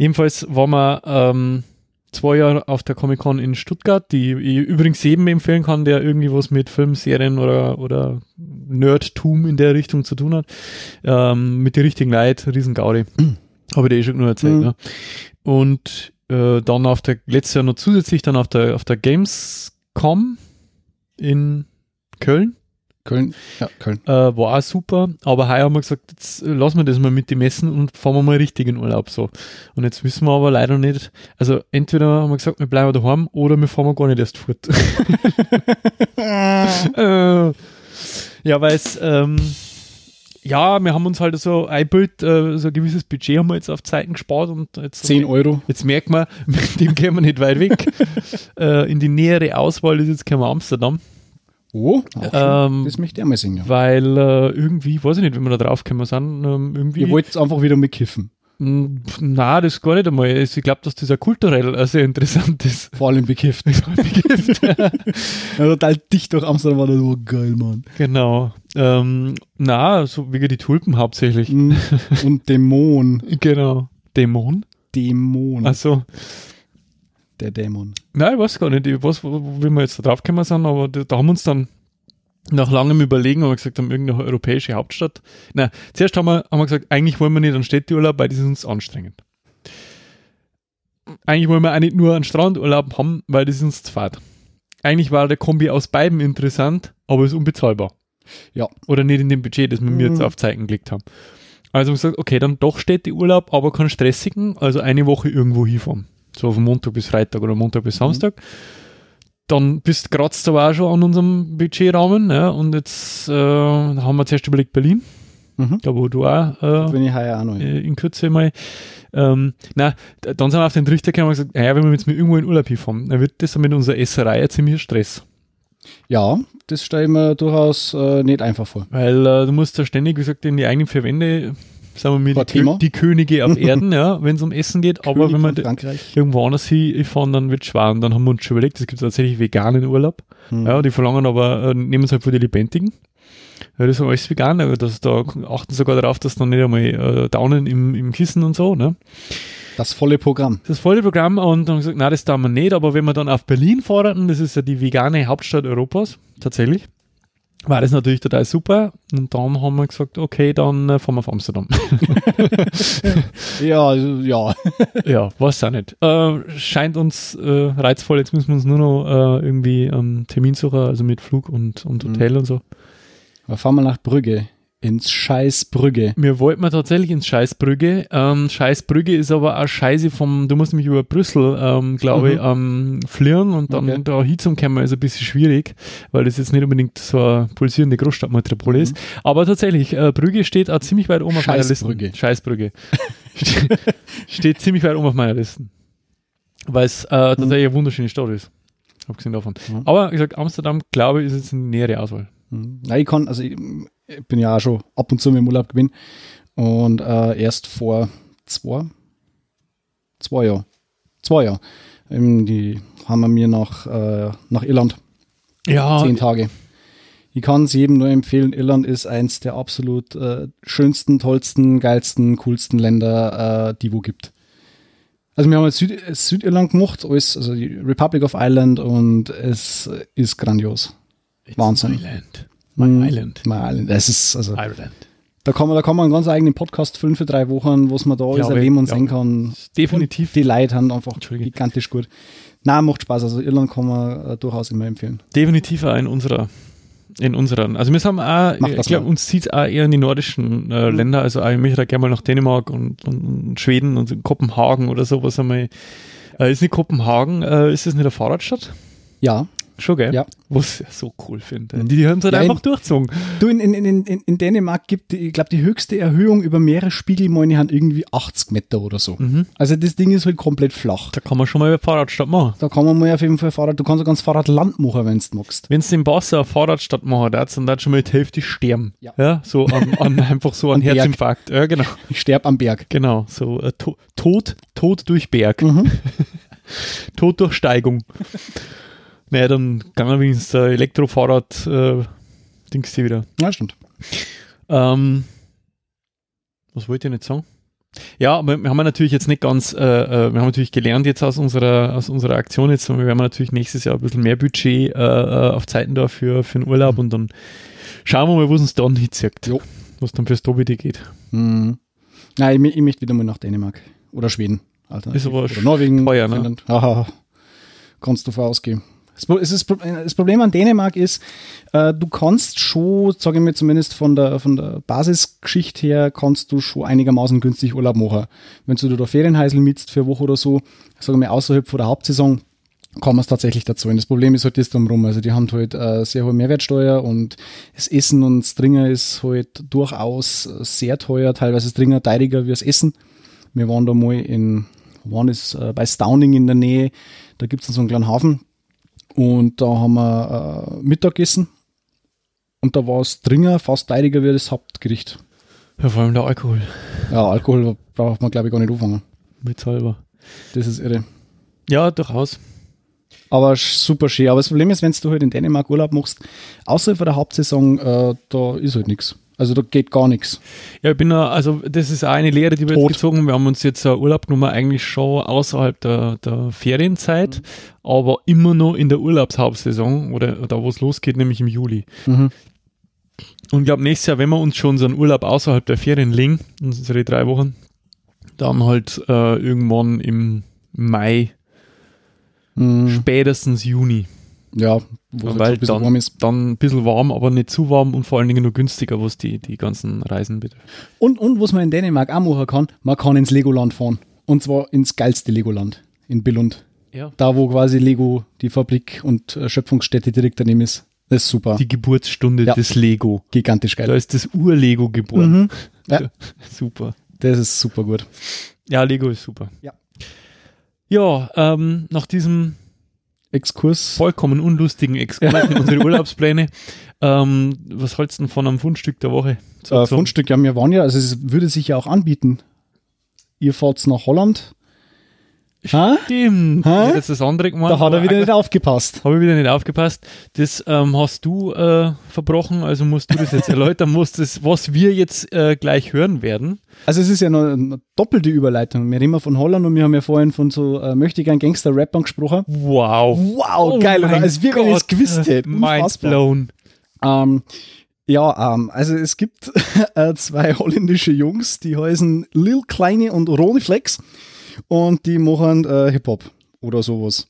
Jedenfalls waren wir ähm, zwei Jahre auf der Comic-Con in Stuttgart, die ich übrigens jedem empfehlen kann, der irgendwie was mit Filmserien oder, oder Nerdtum in der Richtung zu tun hat. Ähm, mit den richtigen Leuten, Riesengaudi. Habe ich dir eh schon nur erzählt. Mhm. Ne? Und äh, dann auf der, letztes Jahr noch zusätzlich dann auf der, auf der Gamescom in Köln. Köln. Ja, Köln. Äh, war auch super, aber heuer haben wir gesagt, jetzt lassen wir das mal mit dem Messen und fahren wir mal richtig in Urlaub so. Und jetzt wissen wir aber leider nicht, also entweder haben wir gesagt, wir bleiben daheim oder wir fahren gar nicht erst fort. äh, ja, weil es, ähm, ja, wir haben uns halt so ein Bild, äh, so ein gewisses Budget haben wir jetzt auf Zeiten gespart und jetzt 10 Euro. Jetzt merkt man, mit dem gehen wir nicht weit weg. äh, in die nähere Auswahl ist jetzt können wir Amsterdam. Oh, Ähm, das möchte ich einmal sehen. Ja. Weil äh, irgendwie, weiß ich nicht, wenn wir da drauf gekommen sind, ähm, irgendwie. Ihr wollt einfach wieder mitkiffen. Pf, Na, das gar nicht einmal. Also Ich glaube, dass das ja kulturell sehr interessant ist. Vor allem bekifft. ja, total dicht durch Amsterdam war das so geil, Mann. genau. Ähm, na, so wegen die Tulpen hauptsächlich. Mm, Und Dämon. Genau. Dämon? Dämon. Also, der Dämon. nein, ich weiß gar nicht, ich weiß, wie wir jetzt da drauf gekommen sind, aber da, da haben wir uns dann nach langem Überlegen haben wir gesagt, haben irgendeine europäische Hauptstadt. Nein, zuerst haben wir, haben wir gesagt, eigentlich wollen wir nicht einen Städteurlaub, weil das ist uns anstrengend. Eigentlich wollen wir auch nicht nur einen Strandurlaub haben, weil das ist uns zu fad. Eigentlich war der Kombi aus beiden interessant, aber ist unbezahlbar. Ja. Oder nicht in dem Budget, das wir mir jetzt Mhm. auf Zeichen gelegt haben. Also haben wir gesagt, okay, dann doch Städteurlaub, aber keinen stressigen, also eine Woche irgendwo hinfahren. So von Montag bis Freitag oder Montag bis Samstag. Dann bist kratzt aber auch schon an unserem Budgetrahmen. Ja, und jetzt äh, haben wir zuerst überlegt Berlin, Mhm. da wo du auch Da äh, bin ich heuer auch noch. äh, in Kürze mal. Ähm, na, dann sind wir auf den Trichter gekommen und gesagt, naja, wenn wir jetzt mal irgendwo in Urlaub hinfahren, dann wird das mit unserer Esserei ein ziemlicher Stress. Ja, das stelle ich mir durchaus äh, nicht einfach vor. Weil äh, du musst ja ständig, wie gesagt, in die eigenen vier Wände, sagen wir mal, die, Kö die Könige auf Erden, ja, wenn es um Essen geht. aber König wenn von d- Frankreich. irgendwo anders hinfahren, dann wird es schwer. Und dann haben wir uns schon überlegt, es gibt tatsächlich veganen Urlaub. Hm. Ja, die verlangen aber, äh, nehmen es halt für die Lebendigen. Ja, das ist alles vegan, aber das, da achten sogar darauf, dass dann nicht einmal äh, Daunen im, im Kissen und so, ne? Das volle Programm. Das volle Programm und dann haben wir gesagt, nein, das tun wir nicht, aber wenn wir dann auf Berlin fahren, das ist ja die vegane Hauptstadt Europas, tatsächlich, war das natürlich total super. Und dann haben wir gesagt, okay, dann äh, fahren wir auf Amsterdam. Ja, also, ja. ja, weiß auch nicht. Äh, scheint uns äh, reizvoll, jetzt müssen wir uns nur noch äh, irgendwie ähm, Termin suchen, also mit Flug und, und Mhm. Hotel und so. Aber fahren wir nach Brügge. Ins Scheiß Brügge. Wir wollten mal tatsächlich ins Scheißbrügge. Ähm, Scheißbrügge ist aber auch scheiße vom, du musst nämlich über Brüssel, ähm, glaube ich, Mhm. ähm, fliegen und dann Okay. da hinzukommen ist ein bisschen schwierig, weil das jetzt nicht unbedingt so eine pulsierende Großstadtmetropole Mhm. ist. Aber tatsächlich, äh, Brügge steht auch ziemlich weit oben auf meiner Liste. Scheißbrügge. Scheißbrügge. Ste- steht ziemlich weit oben auf meiner Liste. Weil es äh, tatsächlich eine wunderschöne Stadt ist. Abgesehen davon. Mhm. Aber wie gesagt, Amsterdam, glaube ich, ist jetzt eine nähere Auswahl. Mhm. Ja, ich kann, also ich, ich bin ja auch schon ab und zu im Urlaub gewesen. Und äh, erst vor zwei, zwei Jahren, zwei Jahren, ähm, die haben wir mir nach, äh, nach Irland Ja, zehn Tage. Ich kann es jedem nur empfehlen. Irland ist eins der absolut äh, schönsten, tollsten, geilsten, coolsten Länder, äh, die wo gibt. Also wir haben jetzt Süd Südirland gemacht, alles, also die Republic of Ireland und es ist grandios. It's Wahnsinn. Island. My Mhm. Island. My Island. Das ist, also, Ireland. da kann man, da kann man einen ganz eigenen Podcast füllen für drei Wochen, was man da alles erleben und sehen kann. Definitiv. Die Leute haben einfach gigantisch gut. Na, macht Spaß. Also Irland kann man äh, durchaus immer empfehlen. definitiv auch in unserer in unseren, also wir haben auch, ich glaube, uns zieht es auch eher in die nordischen äh, Mhm. Länder, also ich möchte da gerne mal nach Dänemark und, und, und Schweden und Kopenhagen oder sowas einmal. Äh, ist nicht Kopenhagen, äh, ist das nicht eine Fahrradstadt? Ja. Schon, gell? Ja. Was ich so cool finde. Mhm. Die, die haben es halt Ja, einfach in- durchgezogen. Du, in, in, in, in, Dänemark gibt, ich glaube, die höchste Erhöhung über Meeresspiegelmäune haben irgendwie 80 Meter oder so. Mhm. Also das Ding ist halt komplett flach. Da kann man schon mal Fahrradstadt machen. Da kann man mal auf jeden Fall Fahrrad, du kannst ein ganz Fahrradland machen, wenn du magst. Wenn es den Wasser eine Fahrradstadt machen darfst, dann darfst schon mal die Hälfte sterben. Ja. so an, an einfach so an Am Berg. Herzinfarkt. Ja, genau. Ich sterb am Berg. Genau, so äh, to Tod, Tod durch Berg. Mhm. Tod durch Steigung. naja, dann kann man wenigstens der Elektrofahrrad äh, Dings hier wieder. Ja, stimmt. Ähm, was wollte ich nicht sagen? Ja, aber wir haben natürlich jetzt nicht ganz, äh, äh, wir haben natürlich gelernt jetzt aus unserer, aus unserer Aktion jetzt, wir werden natürlich nächstes Jahr ein bisschen mehr Budget äh, äh, auf Zeiten da für, für den Urlaub und dann schauen wir mal, wo es uns dann hinzieht. Jo. Was dann fürs Tobi geht. Mhm. Nein, ich, ich möchte wieder mal nach Dänemark. Oder Schweden. Alter. Ist aber Oder Norwegen. teuer, ne? Finnland. Haha. Kannst du vorausgehen. Das, es Problem an Dänemark ist, äh, du kannst schon, sage ich mir zumindest von der, von der Basisgeschichte her, kannst du schon einigermaßen günstig Urlaub machen. Wenn du da Ferienheisel mietst für eine Woche oder so, sagen wir außerhalb von der Hauptsaison, man es tatsächlich dazu. Und das Problem ist halt das drumherum. Also die haben halt äh, sehr hohe Mehrwertsteuer und das Essen und das Dringer ist halt durchaus sehr teuer, teilweise das Dringer teuriger wie das Essen. Wir waren da mal in, waren das, äh, bei Stauning in der Nähe, da gibt es so einen kleinen Hafen und da haben wir äh, Mittag gegessen und da war das Dringer fast teuriger wie das Hauptgericht. Ja, vor allem der Alkohol. Ja, Alkohol braucht man glaube ich gar nicht anfangen. Bezahlbar. Das ist irre. Ja, durchaus. Aber super schön. Aber das Problem ist, wenn du halt in Dänemark Urlaub machst, außerhalb von der Hauptsaison, äh, da ist halt nichts. Also da geht gar nichts. Ja, ich bin da, also das ist eine Lehre, die wir Tot. jetzt gezogen haben. Wir haben uns jetzt einen Urlaub genommen, eigentlich schon außerhalb der, der Ferienzeit, aber immer noch in der Urlaubshauptsaison oder da, wo es losgeht, nämlich im Juli. Mhm. Und ich glaube, nächstes Jahr, wenn wir uns schon so einen Urlaub außerhalb der Ferien legen, unsere drei Wochen, dann halt äh, irgendwann im Mai, Mhm. spätestens Juni. Ja, wo halt weil bisschen dann, warm ist. dann ein bisschen warm, aber nicht zu warm und vor allen Dingen nur günstiger, was die, die ganzen Reisen betrifft. Und, und was man in Dänemark auch machen kann, man kann ins Legoland fahren. Und zwar ins geilste Legoland in Billund. Ja. Da, wo quasi Lego die Fabrik und Schöpfungsstätte direkt daneben ist. Das ist super. Die Geburtsstunde Ja. des Lego. Gigantisch Da geil. ist das Ur-Lego geboren. Mhm. Ja. Super. Das ist super gut. Ja, Lego ist super. Ja. Ja, ähm, nach diesem Exkurs. vollkommen unlustigen Exkurs in unsere Urlaubspläne, ähm, was hältst du denn von einem Fundstück der Woche? So- Äh, Fundstück, ja, wir waren ja, also es würde sich ja auch anbieten. Ihr fahrt nach Holland. Ha? Stimmt. Hä? Ich hab jetzt das andere gemacht. Da hat er wieder nicht aufgepasst. Habe ich wieder nicht aufgepasst. Das ähm, hast du äh, verbrochen, also musst du das jetzt erläutern, musst das, was wir jetzt äh, gleich hören werden. Also es ist ja noch eine doppelte Überleitung. Wir reden von Holland und wir haben ja vorhin von so äh, möchte ich ein Gangster-Rappern gesprochen. Wow. Wow, Oh geil, oder? es Gott. gewusst hätten. Mind blown. Ähm, ja, ähm, also es gibt äh, zwei holländische Jungs, die heißen Lil Kleine und Ronnie Flex und die machen äh, Hip-Hop oder sowas.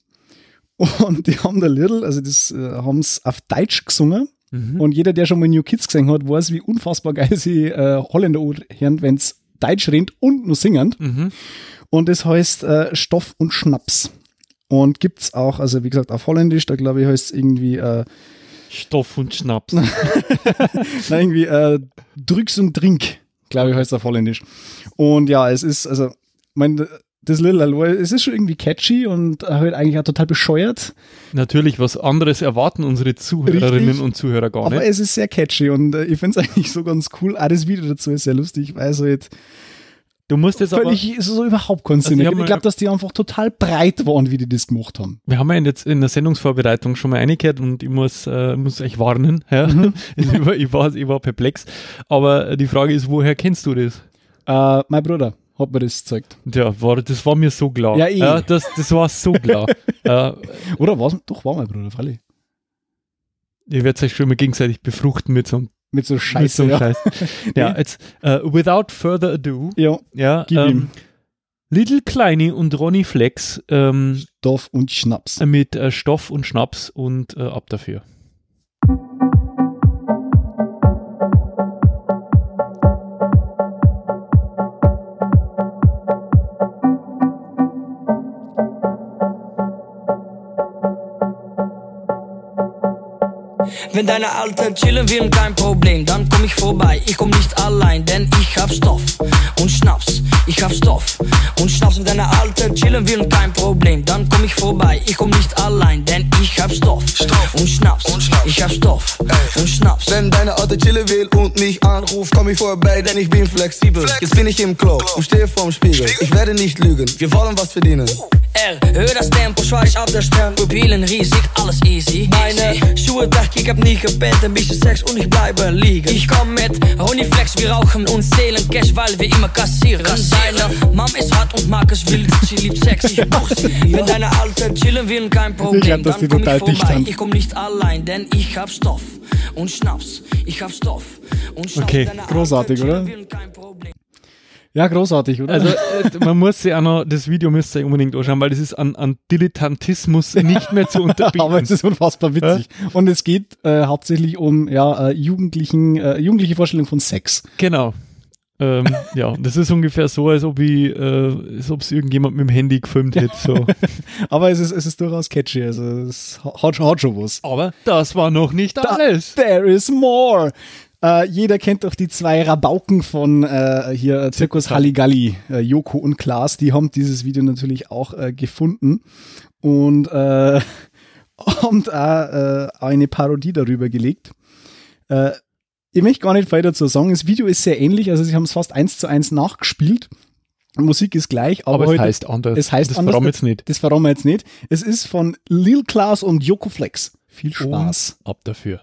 Und die haben da Little, also das äh, haben es auf Deutsch gesungen Mhm. und jeder, der schon mal New Kids gesehen hat, weiß, wie unfassbar geil sie äh, Holländer hören, wenn es Deutsch rennt und nur singend. Mhm. Und das heißt äh, Stoff und Schnaps. Und gibt's auch, also wie gesagt, auf Holländisch, da glaube ich heißt es irgendwie äh, Stoff und Schnaps. Nein, irgendwie äh, Drücks und Trink, glaube ich, heißt auf Holländisch. Und ja, es ist, also, mein, das Little Aloy, es ist schon irgendwie catchy und halt eigentlich auch total bescheuert, Natürlich, was anderes erwarten unsere Zuhörerinnen Richtig. und Zuhörer gar aber nicht. es ist sehr catchy und äh, ich finde es eigentlich so ganz cool. Auch das Video dazu ist sehr lustig, weil es halt Du musst jetzt aber, völlig so, so überhaupt Sinn Also ich glaube, dass die einfach total breit waren, wie die das gemacht haben. wir haben ja in der, in der Sendungsvorbereitung schon mal eingekehrt und ich muss, äh, muss euch warnen. Ja? Mhm. ich, war, ich, war, ich war perplex. Aber die Frage ist, woher kennst du das? Äh, mein Bruder hat mir das gezeigt. Ja, war, das war mir so klar. Ja, eh. das, das war so klar. äh, Oder was? Doch, war mein Bruder, freilich. ihr werdet euch schon mal gegenseitig befruchten mit so einem, Mit so mit Scheiße, so einem ja. Scheiß. ja, jetzt, äh, without further ado, Ja, ja, gib ähm, ihm. Little Kleini und Ronny Flex ähm, Stoff und Schnaps. mit äh, Stoff und Schnaps und äh, ab dafür. Wenn deine Alte chillen will, kein Problem, dann komm ich vorbei. Ich komm nicht allein, denn ich hab Stoff und Schnaps. Ich hab Stoff und Schnaps. Wenn deine Alte chillen will, kein Problem, dann komm ich vorbei. Ich komm nicht allein, denn ich hab Stoff, und Schnaps. Ich hab Stoff und Schnaps. Wenn deine Alte chillen will und mich anruft, komm ich vorbei, denn ich bin flexibel. Jetzt bin ich im Klo und stehe vorm Spiegel. Ich werde nicht lügen, wir wollen was verdienen. Erhöhe das Tempo, schweig auf der Stern, Pupillen riesig, alles easy. Meine Schuhe dacht, ich hab nie gepennt, ein bisschen Sex und ich bleibe liegen. Ich komm mit Ronny Flex, wir rauchen und zählen Cash, weil wir immer kassieren. Deine Mom ist hart und mag es wild, sie liebt Sex, ich brauch sie. Wenn deine Alte chillen will, kein Ich Problem, glaub, dass die dann komm ich total dicht vorbei. Ich komm nicht allein, denn ich hab Stoff und Schnaps. Ich hab Stoff und Schnaps. Okay, großartig, Alte oder? Ja, großartig, oder? Also äh, man muss sich auch noch, das Video müsst ihr unbedingt anschauen, weil das ist an, an Dilettantismus nicht mehr zu unterbieten. Aber es ist unfassbar witzig. Und es geht äh, hauptsächlich um ja, äh, Jugendlichen, äh, jugendliche Vorstellung von Sex. Genau. Ähm, ja, das ist ungefähr so, als ob ich, äh, als ob es irgendjemand mit dem Handy gefilmt hätte. So. Aber es ist, es ist durchaus catchy. Also es hat, hat schon was. Aber das war noch nicht alles. There is more. Äh, jeder kennt doch die zwei Rabauken von äh, hier Zirkus Halligalli, äh, Joko und Klaas. Die haben dieses Video natürlich auch äh, gefunden und äh, haben da äh, eine Parodie darüber gelegt. Äh, ich möchte gar nicht weiter dazu sagen. Das Video ist sehr ähnlich, also sie haben es fast eins zu eins nachgespielt. Musik ist gleich, aber, Aber es heute, heißt anders. es heißt das anders. wir jetzt nicht. Das verraten wir jetzt nicht. Es ist von Lil Klaas und Joko Flex. Viel Spaß. Und ab dafür.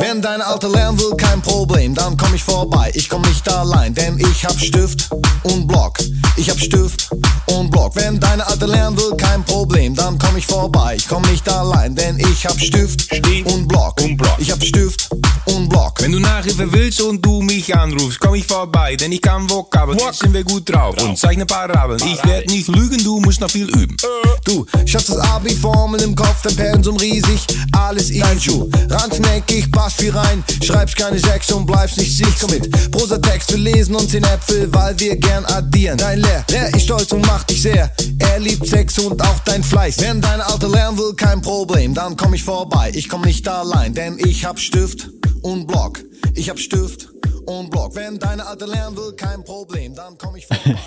Wenn dein Alter lernen will, kein Problem, dann komm ich vorbei. Ich komm nicht allein, denn ich hab Stift und Block. Ich hab Stift und Block. Wenn deine Alte lernen will, kein Problem, dann komm ich vorbei. Ich komm nicht allein, denn ich hab Stift Stift und Block. und Block. Ich hab Stift und Block. Wenn du Nachhilfe willst und du mich anrufst, komm ich vorbei, denn ich kann Vokabeln, jetzt sind wir gut drauf und zeichne Parabeln. Ich werd nicht lügen, du musst noch viel üben. Du schaffst das Abi, Formel im Kopf, dein Pensum riesig, alles easy. Dein Schuh, randkneckig, passt viel rein, schreibst keine Sechs und bleibst nicht sich. Komm mit, Prosatext, wir lesen uns in Äpfel, weil wir gern addieren. Dein Lehr, Lehr ist stolz und macht dich sehr. Er liebt Sex und auch dein Fleiß. Wenn dein Alter lernen will, kein Problem, dann komm ich vorbei. Ich komm nicht allein, denn ich hab Stift und Block. Ich hab Stift und Block. Wenn deine Alte lernen will, kein Problem, dann komm ich vorbei.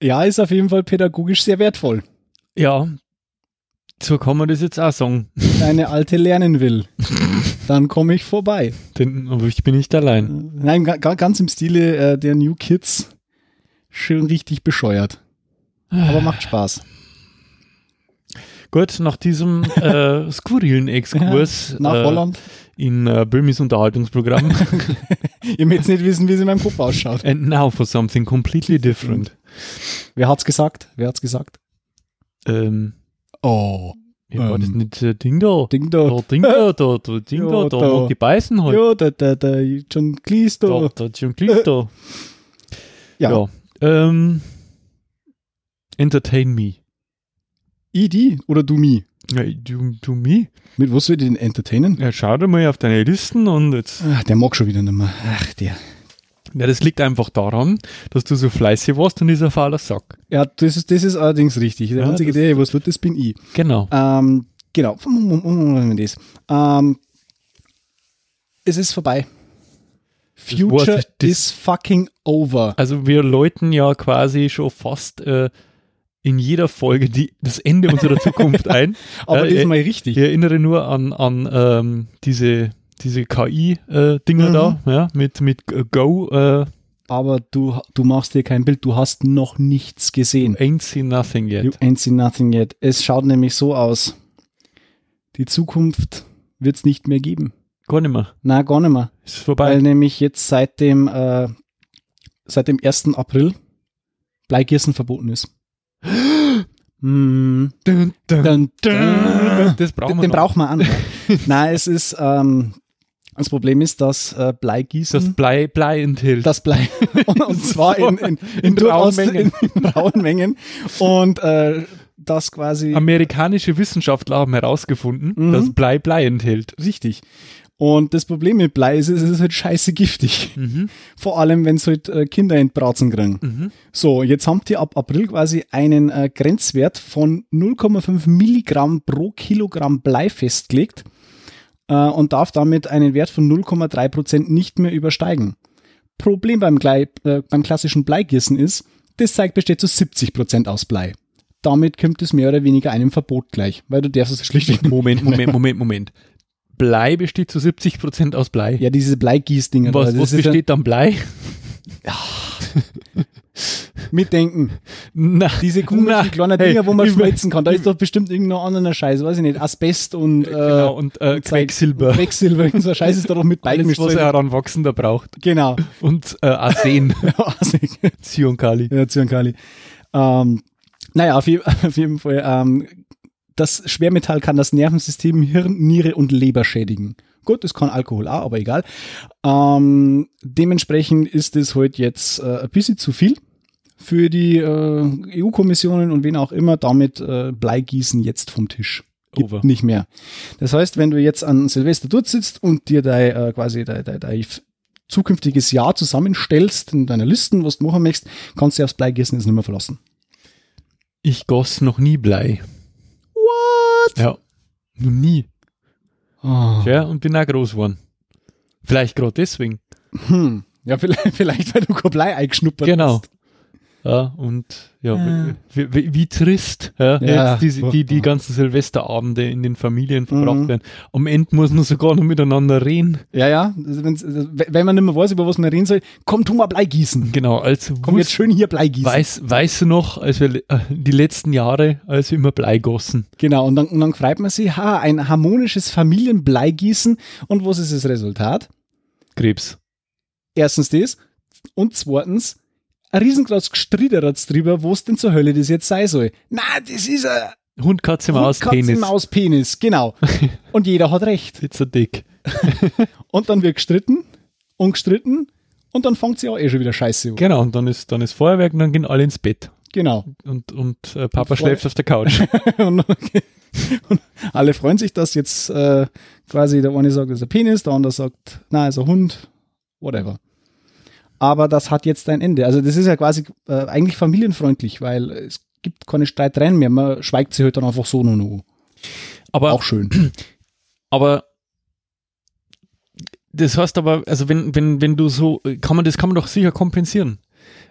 Ja, ist auf jeden Fall pädagogisch sehr wertvoll. Ja, so kann man das jetzt auch sagen. Deine Alte lernen will, dann komme ich vorbei. Denn, aber ich bin nicht allein. Nein, ga- ga- ganz im Stile äh, der New Kids. Schön richtig bescheuert. Aber macht Spaß. Gut, nach diesem äh, skurrilen Exkurs Nach äh, Holland. in äh, Böhmis Unterhaltungsprogramm. Ihr möchtet nicht wissen, wie es in meinem Kopf ausschaut. And now for something completely different. Wer hat's gesagt? Wer hat's gesagt? Ähm, Oh. ja, war das Ähm, nicht äh, Ding da? Ding da. Da, Ding da, da, da, Ding Ja, da, da, da. die beißen halt. Ja, der, der, der John Cleese Da, da. da, Jim Cleese da. Ja. Ja. Ähm, entertain me. Die oder du mi? Ja, du, du me? Mit was soll ich denn entertainen? Ja, schau dir mal auf deine Listen und jetzt. Ach, der mag schon wieder nicht mehr. Ach, der. Ja, das liegt einfach daran, dass du so fleißig warst und dieser fauler Sack. Ja, das ist, das ist allerdings richtig. Der Ja, einzige, das- der was tut, das bin ich. Genau. Ähm, genau. Das. Ähm, es ist vorbei. Das Future war's, das- is fucking over. Also wir läuten ja quasi schon fast äh, in jeder Folge die, das Ende unserer Zukunft ein. Aber äh, diesmal richtig. Ich erinnere nur an, an ähm, diese, diese KI-Dinger Mhm. da, ja, mit, mit äh, Go, äh, Aber du, du machst dir kein Bild. Du hast noch nichts gesehen. ain't seen nothing yet. You ain't seen nothing yet. Es schaut nämlich so aus. Die Zukunft wird es nicht mehr geben. Gar nicht mehr. Na, gar nicht mehr. Ist vorbei. Weil nämlich jetzt seit dem, äh, seit dem 1. April Bleigießen verboten ist. mm, dun, dun, dun, dun. Das brauchen den, wir den braucht man an. Nein, es ist, ähm, das Problem ist, dass äh, Bleigießen Das Blei, Blei enthält. das Blei. Und, und zwar in, in, in, In durchaus rauen Mengen. In, in rauen Mengen. Und äh, das quasi Amerikanische Wissenschaftler haben herausgefunden, Mhm. dass Blei Blei enthält. richtig. Und das Problem mit Blei ist, es ist halt scheiße giftig. Mhm. Vor allem, wenn es halt äh, Kinder in Bratzen kriegen. Mhm. So, jetzt haben die ab April quasi einen äh, Grenzwert von 0,5 Milligramm pro Kilogramm Blei festgelegt äh, und darf damit einen Wert von 0,3 Prozent nicht mehr übersteigen. Problem beim, Glei, äh, beim klassischen Bleigießen ist, das Zeug besteht zu 70 Prozent aus Blei. Damit kommt es mehr oder weniger einem Verbot gleich, weil du darfst es schlichtweg Moment, Moment, Moment, Moment. Blei besteht zu 70% aus Blei. Ja, diese Bleigießdinger. was was ja- besteht dann Blei? Mitdenken. Na, Diese komischen kleinen hey, Dinger, wo man über- schmelzen kann. Da ist doch bestimmt irgendein anderer Scheiß, weiß ich nicht. Asbest und, äh, genau, und äh, und Quecksilber. Quecksilber, irgend so ein Scheiß ist da doch mit Alles, beigemischt. was er heranwachsender braucht. Genau. Und äh, Arsen, Zyankali. ja, Zyankali. Ähm, Naja, auf, je, auf jeden Fall. Ähm, das Schwermetall kann das Nervensystem, Hirn, Niere und Leber schädigen. Gut, das kann Alkohol auch, aber egal. Ähm, dementsprechend ist es heute halt jetzt äh, ein bisschen zu viel für die äh, EU-Kommissionen und wen auch immer. Damit äh, Bleigießen jetzt vom Tisch. Gibt Over. nicht mehr. Das heißt, wenn du jetzt an Silvester dort sitzt und dir dein, äh, quasi dein, dein, dein zukünftiges Jahr zusammenstellst in deiner Listen, was du machen möchtest, kannst du aufs Bleigießen jetzt nicht mehr verlassen. Ich goss noch nie Blei. What? Ja. Noch nie. Oh. Ja, und bin auch groß geworden. Vielleicht gerade deswegen. Hm. Ja, vielleicht, vielleicht, weil du kein Blei eingeschnuppert Genau. hast. Ja, und ja, Ja. Wie, wie, wie trist, ja, Ja, die, die furchtbar. ganzen Silvesterabende in den Familien verbracht Mhm. werden. Am Ende muss man sogar noch miteinander reden. Ja, ja. Also wenn's, also, wenn man nicht mehr weiß, über was man reden soll, komm, tu mal Blei gießen. Genau, also Komm jetzt schön hier Blei gießen. weiß, weißt du noch, als wir äh, die letzten Jahre, als wir immer Blei gossen. Genau, und dann, und dann freut man sich, ha, ein harmonisches Familienbleigießen. Und was ist das Resultat? Krebs. Erstens das. Und zweitens, ein riesengroßes hat's drüber, was denn zur Hölle das jetzt sein soll. Na, das ist ein Hund, Katze, Maus, Katze, Penis. Maus, Penis, genau. Und jeder hat recht. It's a dick. Und dann wird gestritten und gestritten und dann fängt sie auch eh schon wieder scheiße an. Genau, und dann ist, dann ist Feuerwerk und dann gehen alle ins Bett. Genau. Und, und äh, Papa Und schläft auf der Couch. und, und alle freuen sich, dass jetzt äh, quasi der eine sagt, es ist ein Penis, der andere sagt, na, es ist ein Hund, whatever. Aber das hat jetzt ein Ende. Also das ist ja quasi äh, eigentlich familienfreundlich, weil es gibt keine Streitereien mehr. Man schweigt sie halt dann einfach so nur noch. Aber Auch schön. Aber das heißt aber, also wenn, wenn, wenn du so, kann man, das kann man doch sicher kompensieren.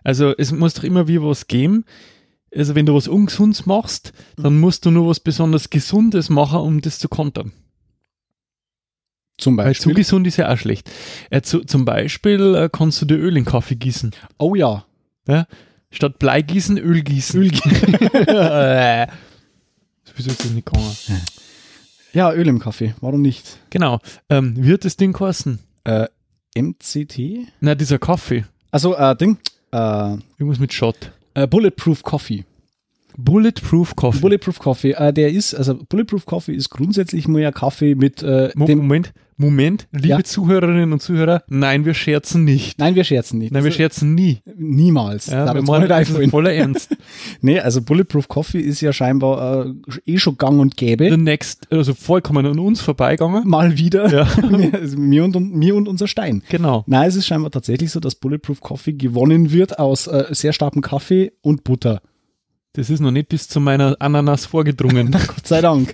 Also es muss doch immer wie was geben. Also wenn du was Ungesundes machst, dann musst du nur was besonders Gesundes machen, um das zu kontern. Zum Weil zu Beispiel. gesund ist ja auch schlecht. Äh, zu, zum Beispiel äh, kannst du dir Öl in Kaffee gießen. Oh ja. Statt Blei gießen, Öl gießen. Öl Wieso ist das nicht gegangen? Ja, Öl im Kaffee. Warum nicht? Genau. Ähm, hat das Ding kosten? Äh, MCT? Na, dieser Kaffee. Also, äh, Ding. Äh, Irgendwas mit Shot. äh, Bulletproof Coffee. Bulletproof Coffee. Bulletproof Coffee, äh, der ist, also Bulletproof Coffee ist grundsätzlich mal ja Kaffee mit äh, dem. Moment, Moment, liebe Ja. Zuhörerinnen und Zuhörer, nein, wir scherzen nicht. Nein, wir scherzen nicht. Nein, wir Also, scherzen nie. Niemals. Ja, wir nicht das voller Ernst. Nee, also Bulletproof Coffee ist ja scheinbar äh, eh schon gang und The gäbe. next, also vollkommen an uns vorbeigegangen. Mal wieder. Ja. Mir, und, mir und unser Stein. Genau. Nein, es ist scheinbar tatsächlich so, dass Bulletproof Coffee gewonnen wird aus äh, sehr starkem Kaffee und Butter. Das ist noch nicht bis zu meiner Ananas vorgedrungen. Gott sei Dank.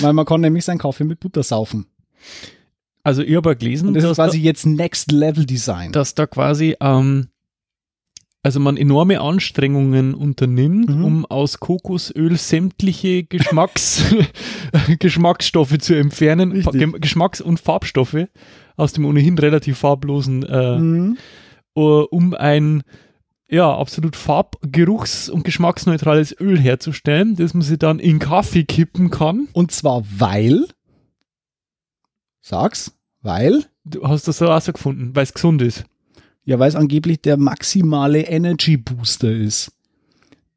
Weil man kann nämlich seinen Kaffee mit Butter saufen. Also ich habe gelesen, Und das ist quasi jetzt Next Level Design. da, dass da quasi, ähm, also man enorme Anstrengungen unternimmt, Mhm. um aus Kokosöl sämtliche Geschmacks, Geschmacksstoffe zu entfernen, Richtig. Ge- Geschmacks- und Farbstoffe aus dem ohnehin relativ farblosen äh, Mhm. um ein ja, absolut farb-, geruchs- und geschmacksneutrales Öl herzustellen, das man sich dann in Kaffee kippen kann. Und zwar weil, sag's, weil, Du hast das so auch so gefunden, weil es gesund ist. ja, weil es angeblich der maximale Energy Booster ist.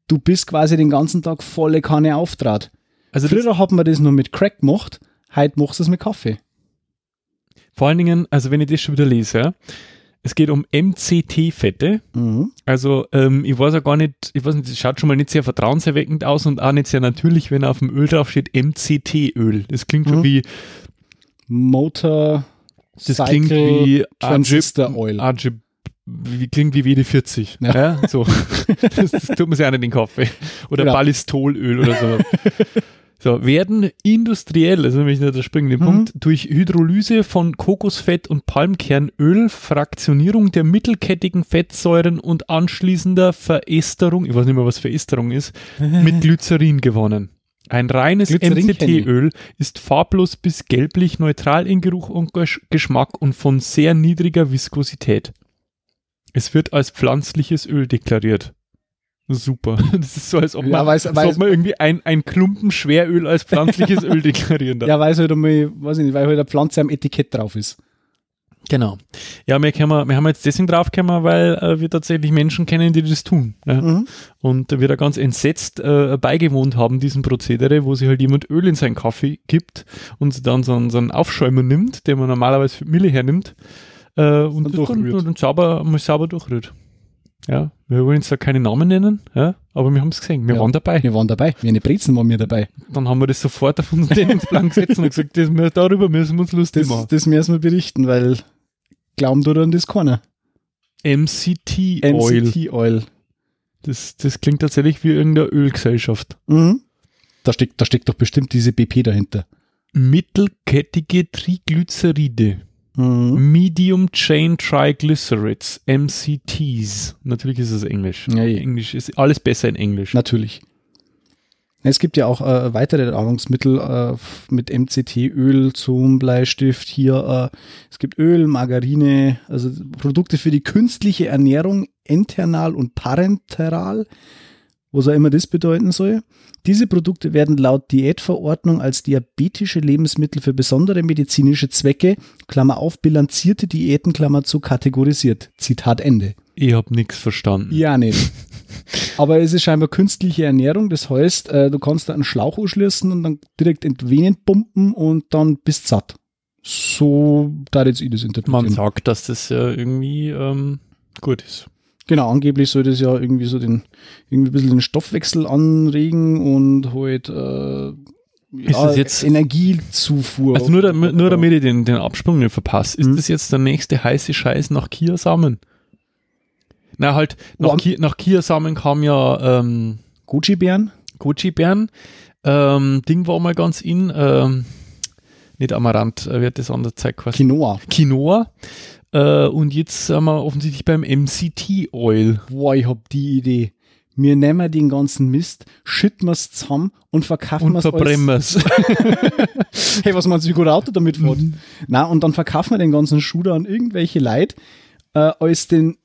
Du bist quasi den ganzen Tag volle Kanne auftrat. Also Früher hat man das nur mit Crack gemacht, heute machst du es mit Kaffee. vor allen Dingen, also wenn ich das schon wieder lese, ja, es geht um MCT-Fette. Mhm. Also ähm, ich weiß ja gar nicht, ich weiß nicht, das schaut schon mal nicht sehr vertrauenserweckend aus und auch nicht sehr natürlich, wenn auf dem Öl drauf steht MCT-Öl. Das klingt schon Mhm. wie, Motor das Cycle klingt wie Transistor Oil. Arge, wie, klingt wie WD-40. Ja. Ja. so. das, das tut man sich auch nicht in den Kaffee. Oder Genau. Ballistolöl oder so. So, werden industriell, also nämlich der springende Mhm. Punkt, durch Hydrolyse von Kokosfett und Palmkernöl, Fraktionierung der mittelkettigen Fettsäuren und anschließender Veresterung, ich weiß nicht mehr, was Veresterung ist, mit Glycerin gewonnen. Ein reines. MCT-Öl ist farblos bis gelblich, neutral in Geruch und Gesch- Geschmack und von sehr niedriger Viskosität. Es wird als pflanzliches Öl deklariert. Super. Das ist so, als ob man, Ja, weiß- als weiß- ob man irgendwie ein, ein Klumpen Schweröl als pflanzliches Öl deklarieren darf. Ja, weil es halt einmal, weiß ich nicht, weil halt eine Pflanze am Etikett drauf ist. Genau. Ja, wir, können, wir haben jetzt deswegen draufgekommen, weil äh, wir tatsächlich Menschen kennen, die das tun. Ja. Mhm. Und wir da ganz entsetzt äh, beigewohnt haben, diesem Prozedere, wo sich halt jemand Öl in seinen Kaffee gibt und dann so einen, so einen Aufschäumer nimmt, den man normalerweise für Mille hernimmt, äh, und, Und dann, durchrührt. und sauber, mal sauber durchrührt. Ja, wir wollen jetzt da keine Namen nennen, ja, aber wir haben es gesehen, wir Ja. waren dabei. Wir waren dabei. Wie eine Brezen waren wir dabei. Dann haben wir das sofort auf unseren Trainingsplan gesetzt und gesagt, das, wir- darüber müssen wir uns lustig Das, machen. das müssen wir berichten, weil glauben du an das keiner. MCT Oil. MCT Oil. Das, das klingt tatsächlich wie irgendeine Ölgesellschaft. Mhm. Da steckt, da steckt doch bestimmt diese BP dahinter. Mittelkettige Triglyceride. Mhm. Medium Chain Triglycerides, MCTs. Natürlich ist es Englisch. Ja, ja. Englisch ist alles besser in Englisch. Natürlich. Es gibt ja auch äh, weitere Nahrungsmittel äh, mit MCT-Öl zum Bleistift. Hier, äh, es gibt Öl, Margarine, also Produkte für die künstliche Ernährung, internal und parenteral, was auch immer das bedeuten soll. Diese Produkte werden laut Diätverordnung als diabetische Lebensmittel für besondere medizinische Zwecke, Klammer auf, bilanzierte Diäten, Klammer zu, kategorisiert. Zitat Ende. Ich habe nichts verstanden. Ja, nicht. Aber es ist scheinbar künstliche Ernährung. Das heißt, äh, du kannst da einen Schlauch anschließen und dann direkt in die Venen pumpen und dann bist satt. So da jetzt ich das interpretieren. Man sagt, dass das ja irgendwie ähm, gut ist. Genau, angeblich soll das ja irgendwie so den, irgendwie ein bisschen den Stoffwechsel anregen und halt äh, Ist das jetzt- Energiezufuhr. Also nur, damit, nur damit ich den, den Absprung nicht verpasse, ist Mhm. das jetzt der nächste heiße Scheiß nach Kiasamen? Na halt, nach, Ki nach Kiasamen kam ja ähm, Goji-Bären? Goji-Bären. Ähm, Ding war mal ganz in, ähm, nicht Amaranth, äh, wird das andere Zeug quasi. Quinoa. Quinoa. Äh, und jetzt sind wir offensichtlich beim MCT-Oil. Boah, ich hab die Idee. Wir nehmen den ganzen Mist, schütten wir's zusammen und verkaufen Und wir's verbrennen wir es. hey, was meinst du, wie gut Auto damit fährt? Mhm. Na, und dann verkaufen wir den ganzen Schuh da an irgendwelche Leute äh, als den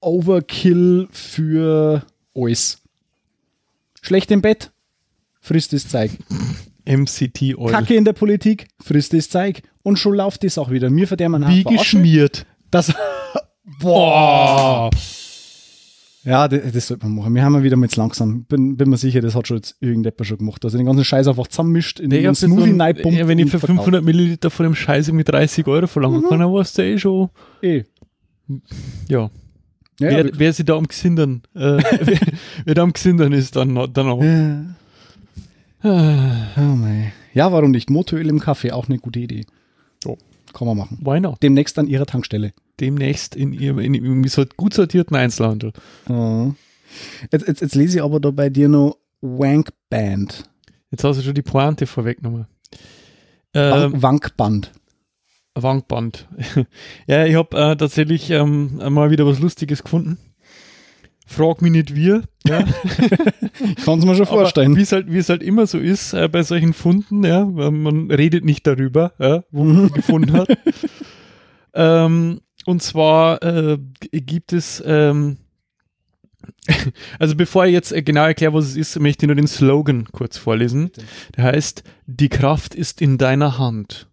Overkill für alles. Schlecht im Bett, frisst das Zeug. MCT-Oil. Kacke in der Politik, frisst das Zeug. Und schon läuft das auch wieder. Mir verderben einen Wie geschmiert. Das, Boah. ja, das, das sollte man machen. Wir haben ja wieder mal jetzt langsam. Bin, bin mir sicher, das hat schon jetzt irgendjemand schon gemacht. Also den ganzen Scheiß einfach zusammenmischt, in Nee, den so Smoothie reinpumpt ja, wenn ich für verkauft. 500 Milliliter von dem Scheiß irgendwie 30 Euro verlangen kann, dann weißt du eh schon. Eh. Ja. Ja, wer, ja, wer sich da am Gesindern, äh, wer, wer da am Gesindern ist, dann, dann auch. Ja. Oh mei. ja, warum nicht? Motoröl im Kaffee, auch eine gute Idee. Kann man machen. Why not? Demnächst an ihrer Tankstelle. Demnächst in ihrem in, in, gut sortierten Einzelhandel. Oh. Jetzt, jetzt, jetzt lese ich aber da bei dir noch Wank Band. Jetzt hast du schon die Pointe vorweggenommen. Ähm, Wank, Wankband. Wankband. ja, ich habe äh, tatsächlich ähm, mal wieder was Lustiges gefunden. Frag mich nicht wir. Ja. Kann es mir schon vorstellen. Wie es halt, es halt immer so ist äh, bei solchen Funden, ja, man redet nicht darüber, ja, wo man gefunden hat. ähm, und zwar äh, gibt es, ähm, also bevor ich jetzt äh, genau erkläre, was es ist, möchte ich nur den Slogan kurz vorlesen. Der heißt, die Kraft ist in deiner Hand.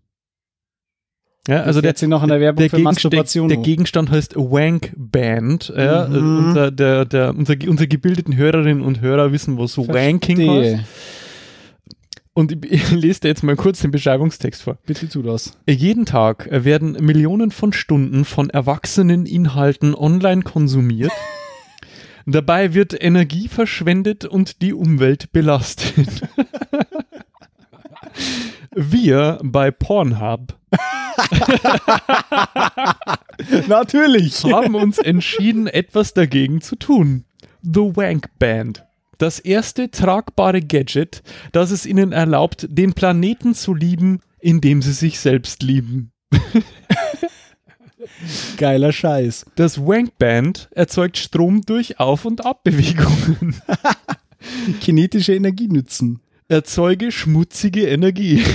Ja, also der, jetzt noch eine Werbung der, für Gegenstand, Masturbation. der Gegenstand heißt Wank Band. Ja, Mhm. also unser, der, der, unser, unsere gebildeten Hörerinnen und Hörer wissen, was so Wanking heißt. Verstehe. Und ich, ich lese dir jetzt mal kurz den Beschreibungstext vor. Bitte tu das. Jeden Tag werden Millionen von Stunden von erwachsenen Inhalten online konsumiert. Dabei wird Energie verschwendet und die Umwelt belastet. Wir bei Pornhub Natürlich. haben uns entschieden, etwas dagegen zu tun. The Wank Band. Das erste tragbare Gadget, das es ihnen erlaubt, den Planeten zu lieben, indem sie sich selbst lieben. Geiler Scheiß. Das Wank Band erzeugt Strom durch Auf- und Abbewegungen. Kinetische Energie nützen. Erzeuge schmutzige Energie.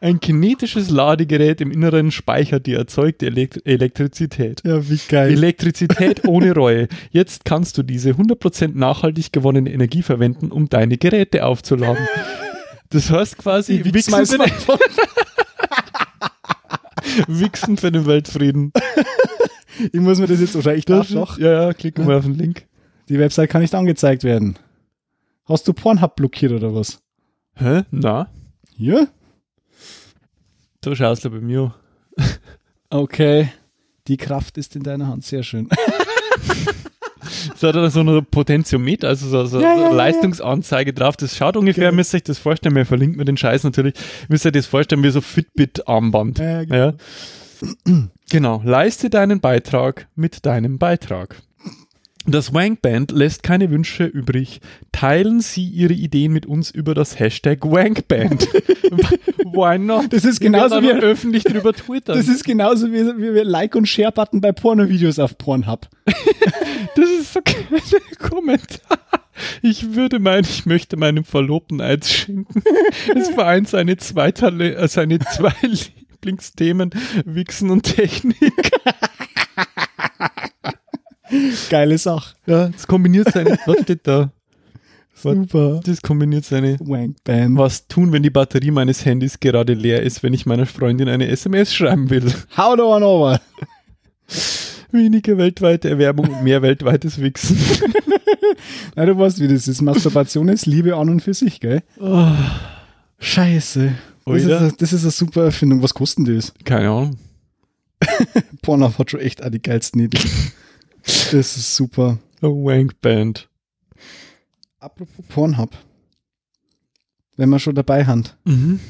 Ein kinetisches Ladegerät im Inneren speichert die erzeugte Elekt Elektrizität. Ja, wie geil. Elektrizität ohne Reue. Jetzt kannst du diese 100% nachhaltig gewonnene Energie verwenden, um deine Geräte aufzuladen. Das heißt quasi, wichsen sie, nicht, Wichsen für den Weltfrieden. Ich muss mir das jetzt wahrscheinlich Das doch. Ja, ja, klick mal auf den Link. Die Website kann nicht angezeigt werden. Hast du Pornhub blockiert oder was? Hä? Na? Hier? So schaust du bei mir. Okay. Die Kraft ist in deiner Hand. Sehr schön. So hat er so ein Potentiometer, also so, so, Ja, ja, eine ja. Leistungsanzeige drauf. Das schaut ungefähr, Genau. müsst ihr euch das vorstellen, wir verlinken mir den Scheiß natürlich, müsst ihr euch das vorstellen wie so Fitbit-Armband. Ja, genau. Ja. Genau, leiste deinen Beitrag mit deinem Beitrag. Das Wankband lässt keine Wünsche übrig. Teilen Sie Ihre Ideen mit uns über das Hashtag Wankband. Why not? Das ist genauso wie- öffentlich drüber twittern. Das ist genauso wie, wie wir Like- und Share-Button bei Pornovideos auf Pornhub. Das ist so kein Kommentar. Ich würde meinen, ich möchte meinem Verlobten eins schenken. Es vereint seine zwei, Tale äh, seine zwei Lieblingsthemen, Wichsen und Technik. Geile Sache. Ja, das kombiniert seine, was steht da? Super. Das kombiniert seine, Wankband. was tun, wenn die Batterie meines Handys gerade leer ist, wenn ich meiner Freundin eine SMS schreiben will. How do I over? Weniger weltweite Erwerbung und mehr weltweites Wichsen. Na, du weißt, wie das ist. Masturbation ist Liebe an und für sich, gell? Scheiße. Das ist, eine, das ist eine super Erfindung. Was kostet das? Keine Ahnung. Pornhub hat schon echt auch die geilsten Ideen. Das ist super. A Wankband. Apropos Pornhub. Wenn wir schon dabei haben. Mhm.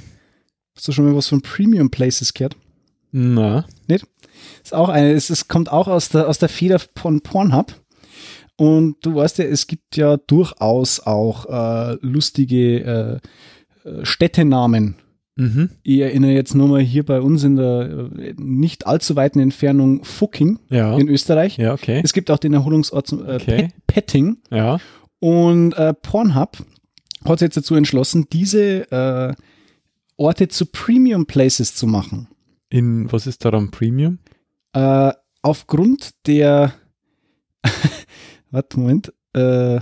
Hast du schon mal was von Premium Places gehört? Na. Ist auch eine, es, es kommt auch aus der, aus der Feder von Pornhub. Und du weißt ja, es gibt ja durchaus auch äh, lustige äh, äh, Städtenamen. Mhm. Ich erinnere jetzt nur mal hier bei uns in der äh, nicht allzu weiten Entfernung Fucking Ja. in Österreich. Ja, okay. Es gibt auch den Erholungsort äh, Okay. Pet Petting. Ja. Und äh, Pornhub hat sich jetzt dazu entschlossen, diese äh, Orte zu Premium Places zu machen. In, was ist daran Premium? Äh, aufgrund der, warte, Moment, äh,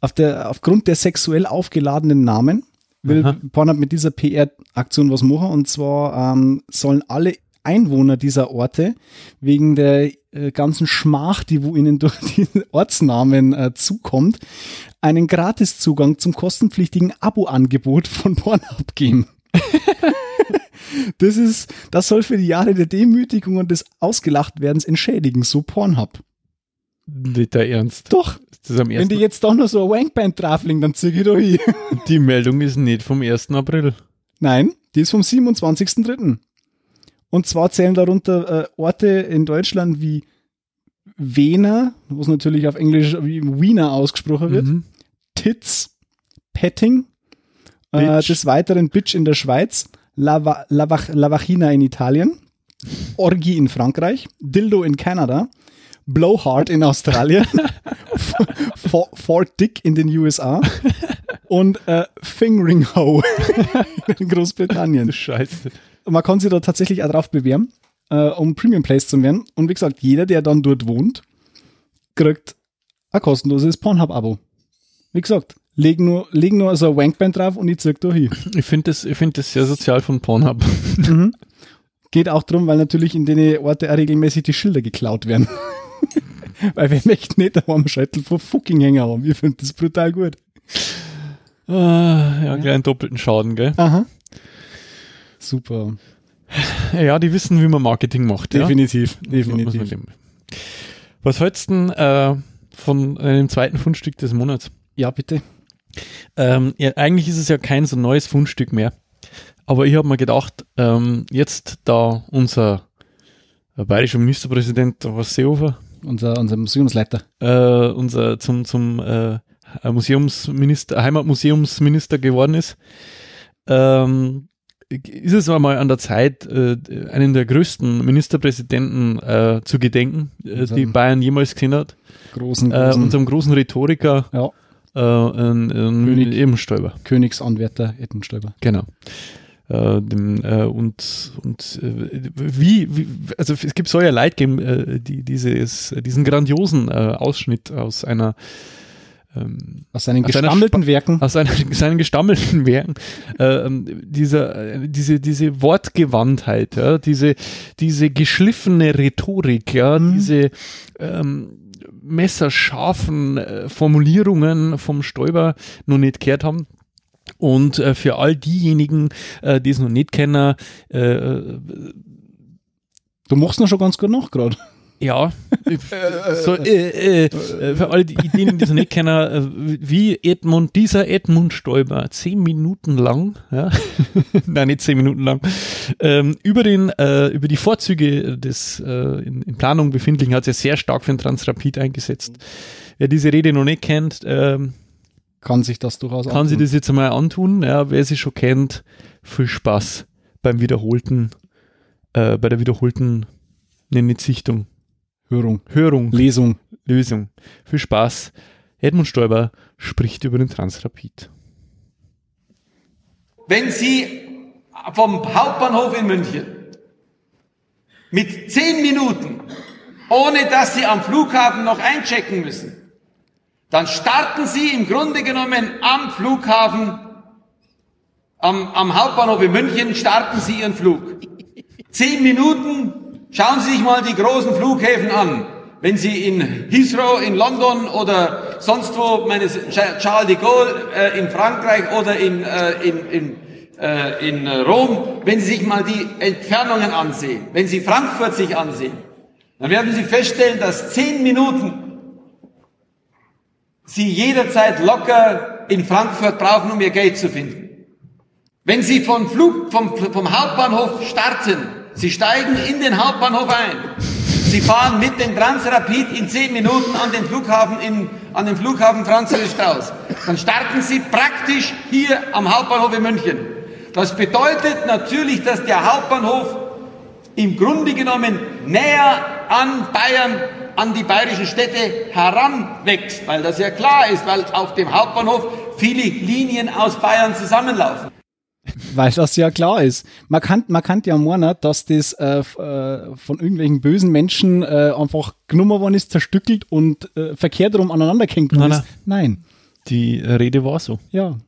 auf der, aufgrund der sexuell aufgeladenen Namen will Aha. Pornhub mit dieser PR-Aktion was machen. Und zwar ähm, sollen alle Einwohner dieser Orte wegen der äh, ganzen Schmach, die wo ihnen durch diesen Ortsnamen äh, zukommt, einen Gratiszugang zum kostenpflichtigen Abo-Angebot von Pornhub geben. Das ist, das soll für die Jahre der Demütigung und des Ausgelachtwerdens entschädigen, so Pornhub. Nicht der Ernst. Doch, wenn die jetzt doch noch so eine Wankband drauflegen, dann zieh ich doch hin. die Meldung ist nicht vom 1. April. Nein, die ist vom 27.03. Und zwar zählen darunter äh, Orte in Deutschland wie Wiener, wo es natürlich auf Englisch wie Wiener ausgesprochen wird, Mhm. Titz, Petting, äh, des Weiteren Bitch in der Schweiz, Lava, Lavach, Lavachina in Italien, Orgi in Frankreich, Dildo in Kanada, Blowhard in Australien, Fort Dick in den USA und äh, Fingering Hoe in Großbritannien. Scheiße. Man kann sich da tatsächlich auch drauf bewerben, äh, um Premium Place zu werden. Und wie gesagt, jeder, der dann dort wohnt, kriegt ein kostenloses Pornhub-Abo. Wie gesagt, leg nur, leg nur so ein Wankband drauf und ich zirk da hin. Ich finde das, ich find das sehr sozial von Pornhub. Geht auch darum, weil natürlich in den Orte auch regelmäßig die Schilder geklaut werden. weil wir möchten nicht daheim Scheitel vor fucking Hänger haben. Ich finde das brutal gut. Ah, ja, kleinen doppelten Schaden, gell? Aha. Super. Ja, die wissen, wie man Marketing macht. Definitiv. Ja? Definitiv. Was hältst du denn äh, von einem zweiten Fundstück des Monats? Ja, bitte. Ähm, ja, eigentlich ist es ja kein so neues Fundstück mehr. Aber ich habe mir gedacht, ähm, jetzt da unser bayerischer Ministerpräsident, was Seehofer, Unser, unser Museumsleiter. äh, unser zum, zum äh, Museumsminister, Heimatmuseumsminister geworden ist, ähm, ist es einmal an der Zeit, äh, einen der größten Ministerpräsidenten äh, zu gedenken, äh, die Bayern jemals gesehen hat. Großen, Äh, großen unserem großen Rhetoriker, ja, äh, König. Ebenstäuber. Königsanwärter Ettenstäuber. Genau. Äh, dem, äh, und und äh, wie, wie, also es gibt soll ja Leid geben, äh, die, dieses, diesen grandiosen äh, Ausschnitt aus einer ähm, Aus seinen Aus gestammelten Werken. aus seinen, seinen gestammelten Werken, ähm, dieser, diese, diese Wortgewandtheit, ja, diese, diese geschliffene Rhetorik, ja, diese ähm, messerscharfen äh, Formulierungen vom Stoiber noch nicht gehört haben. Und äh, für all diejenigen, äh, die es noch nicht kennen, äh, Du machst noch schon ganz gut nach gerade. ja, so, äh, äh, äh, für alle, die, diejenigen, die es noch nicht kennen, äh, wie Edmund, dieser Edmund Stoiber, zehn Minuten lang, ja, nein, nicht zehn Minuten lang, ähm, über, den, äh, über die Vorzüge des äh, in, in Planung befindlichen hat sich sehr stark für den Transrapid eingesetzt. Wer diese Rede noch nicht kennt, ähm, Kann sich das durchaus kann sich antun. das jetzt einmal antun. Ja, wer sie schon kennt, viel Spaß beim wiederholten, äh, bei der wiederholten, ne, nicht Sichtung, Hörung. Hörung. Lesung. Lösung. Viel Spaß. Edmund Stoiber spricht über den Transrapid. Wenn Sie vom Hauptbahnhof in München mit zehn Minuten, ohne dass Sie am Flughafen noch einchecken müssen, dann starten Sie im Grunde genommen am Flughafen, am, am Hauptbahnhof in München, starten Sie Ihren Flug. Zehn Minuten, schauen Sie sich mal die großen Flughäfen an. Wenn Sie in Heathrow in London oder sonst wo, meine Charles de Gaulle äh, in Frankreich oder in, äh, in, in, äh, in Rom, wenn Sie sich mal die Entfernungen ansehen, wenn Sie Frankfurt sich ansehen, dann werden Sie feststellen, dass zehn Minuten Sie jederzeit locker in Frankfurt brauchen, um Ihr Geld zu finden. Wenn Sie vom, Flug, vom, vom Hauptbahnhof starten, Sie steigen in den Hauptbahnhof ein, Sie fahren mit dem Transrapid in zehn Minuten an den Flughafen, in, an den Flughafen Franz Josef Strauß, dann starten Sie praktisch hier am Hauptbahnhof in München. Das bedeutet natürlich, dass der Hauptbahnhof im Grunde genommen näher an Bayern, an die bayerischen Städte heranwächst, weil das ja klar ist, weil auf dem Hauptbahnhof viele Linien aus Bayern zusammenlaufen. Weil das ja klar ist. Man kann, man kann ja meinen, dass das äh, äh, von irgendwelchen bösen Menschen äh, einfach genommen worden ist, zerstückelt und äh, verkehrt rum aneinander gehängt worden Nein, ist. Nein. Die Rede war so. Ja.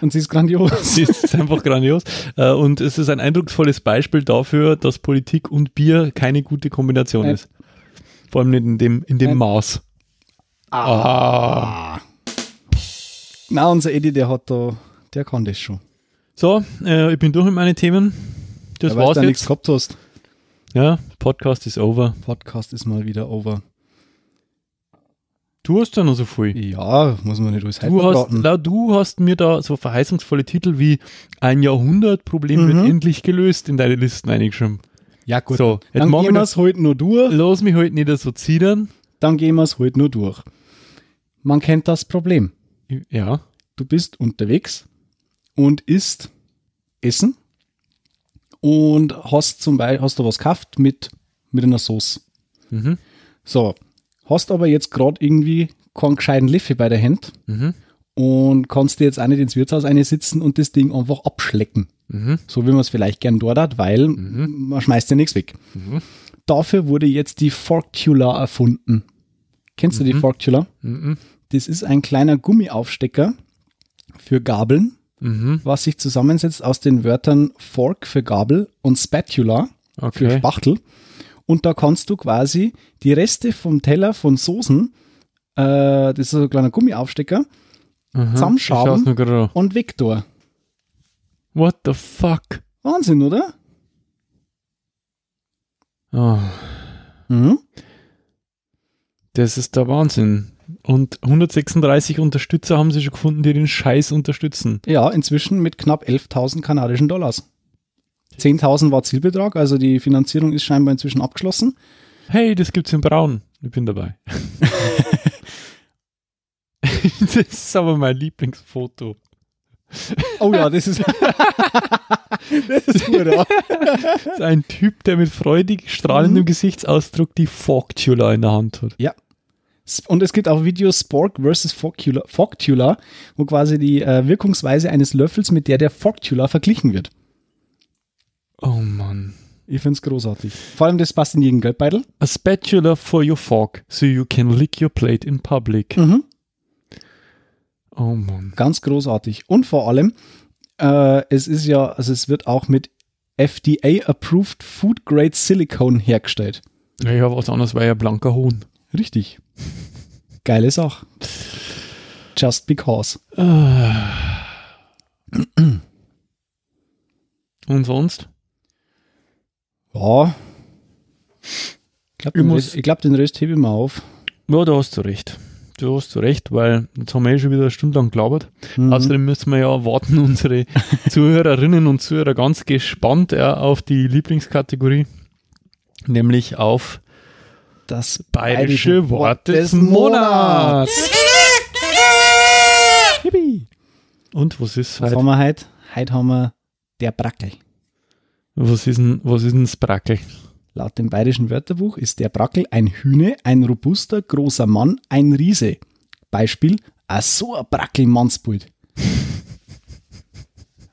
Und sie ist grandios. Sie ist einfach grandios. Äh, Und es ist ein eindrucksvolles Beispiel dafür, dass Politik und Bier keine gute Kombination Nein. ist. Vor allem nicht in dem, in dem Nein. Maß. Ah. Na, unser Eddie, der hat da, der kann das schon. So, äh, ich bin durch mit meinen Themen. Das Ja, weil war's du da nichts jetzt. gehabt hast. Ja, Podcast ist over. Podcast ist mal wieder over. Du hast ja noch so viel. Ja, muss man nicht alles Du hast, na, du hast mir da so verheißungsvolle Titel wie ein Jahrhundertproblem Mhm. wird endlich gelöst in deine Listen eingeschrieben. Ja, gut. So, jetzt dann machen gehen wir es heute nur durch. Lass mich heute nicht so zittern. Dann gehen wir es heute nur durch. Man kennt das Problem. Ja. Du bist unterwegs und isst Essen und hast zum Beispiel hast du was gekauft mit, mit einer Sauce. Mhm. So, hast aber jetzt gerade irgendwie keinen gescheiten Leffe bei der Hand Mhm. Und kannst dir jetzt auch nicht ins Wirtshaus eine sitzen und das Ding einfach abschlecken. Mhm. So wie man es vielleicht gern dort hat, weil man schmeißt ja nichts weg. Dafür wurde jetzt die Forktula erfunden. Kennst du die Forktula? Mhm. Das ist ein kleiner Gummiaufstecker für Gabeln, Mhm. was sich zusammensetzt aus den Wörtern Fork für Gabel und Spatula für Okay. Spachtel. Und da kannst du quasi die Reste vom Teller von Soßen, äh, das ist so ein kleiner Gummiaufstecker, Aha. zusammenschaben. Und Vektor. What the fuck? Wahnsinn, oder? Oh, Mhm. das ist der Wahnsinn. Und 136 Unterstützer haben sie schon gefunden, die den Scheiß unterstützen. Ja, inzwischen mit knapp 11.000 kanadischen Dollars. 10.000 war Zielbetrag, also die Finanzierung ist scheinbar inzwischen abgeschlossen. Hey, das gibt's in Braun. Ich bin dabei. das ist aber mein Lieblingsfoto. Oh ja, das ist, das ist gut, ja. Das ist ein Typ, der mit freudig strahlendem Gesichtsausdruck die Forktula in der Hand hat. Ja. Und es gibt auch Videos Spork versus Forktula, Forktula wo quasi die äh, Wirkungsweise eines Löffels mit der der Forktula verglichen wird. Oh Mann. Ich finde es großartig. Vor allem das passt in jeden Geldbeutel. A spatula for your fork, so you can lick your plate in public. Mhm. Oh Mann. Ganz großartig. Und vor allem, äh, es ist ja, also es wird auch mit FDA-approved Food Grade Silicone hergestellt. Naja, was anderes war ja blanker Hohn. Richtig. Geile Sache. Just because. Und sonst? Ja. Ich glaube, den, Rest- ich glaub, den Rest hebe ich mal auf. Ja, da hast du recht. Du hast du recht, weil jetzt haben wir eh schon wieder eine Stunde lang gelabert. Mhm. Außerdem müssen wir ja warten, unsere Zuhörerinnen und Zuhörer ganz gespannt ja, auf die Lieblingskategorie, nämlich auf Das bayerische Wort des Monats. Yippie. Und was ist Was heute? haben wir heute? Heute haben wir der Brackel. Was ist denn, was ist denn das Brackel? Laut dem bayerischen Wörterbuch ist der Brackel ein Hühne, ein robuster, großer Mann, ein Riese. Beispiel, a so ein Brackel-Mannsbild.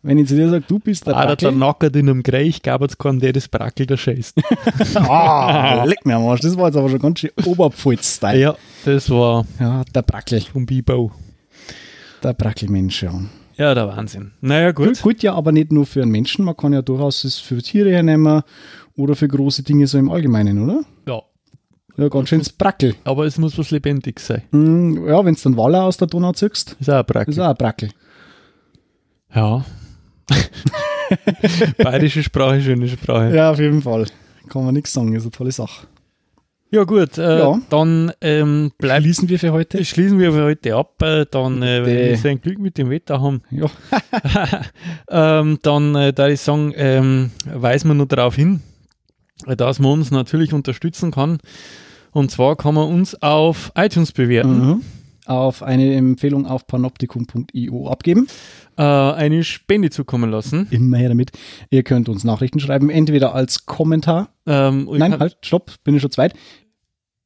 Wenn ich zu dir sage, du bist der Ah, der Brackel, nackert in einem Grey, ich glaube, jetzt kann der das Brackel da scheißt. ah, leck mir am Arsch, das war jetzt aber schon ganz schön Oberpfalz-Style. ja, das war Ja, der Brackel, vom Bibau. der Brackelmensch, ja. Ja, der Wahnsinn. Naja, Gut. gut. gut, ja, aber nicht nur für einen Menschen, man kann ja durchaus es für Tiere hernehmen oder für große Dinge so im Allgemeinen, oder? Ja, Ja, ganz schön Brackel. aber es muss was Lebendiges sein. Hm, ja, wenn du dann Waller aus der Donau ziehst, Ist auch ein Brackel. ist auch ein Brackel. Ja. Bayerische Sprache, schöne Sprache. Ja, Ja, auf jeden Fall. Kann man nichts sagen, ist eine tolle Sache. gut, äh, Ja. dann ähm, bleibt Schließen wir für heute? schließen wir für heute ab. Äh, dann, äh, wenn wir so ein Glück mit dem Wetter haben, Ja. ähm, dann äh, da ich sagen, ähm, weisen wir nur darauf hin, dass man uns natürlich unterstützen kann. Und zwar kann man uns auf iTunes bewerten, Mhm. Auf eine Empfehlung auf panoptikum.io abgeben. äh, eine Spende zukommen lassen. Immer her damit. Ihr könnt uns Nachrichten schreiben, entweder als Kommentar. Ähm, Nein, halt, stopp, bin ich schon zweit.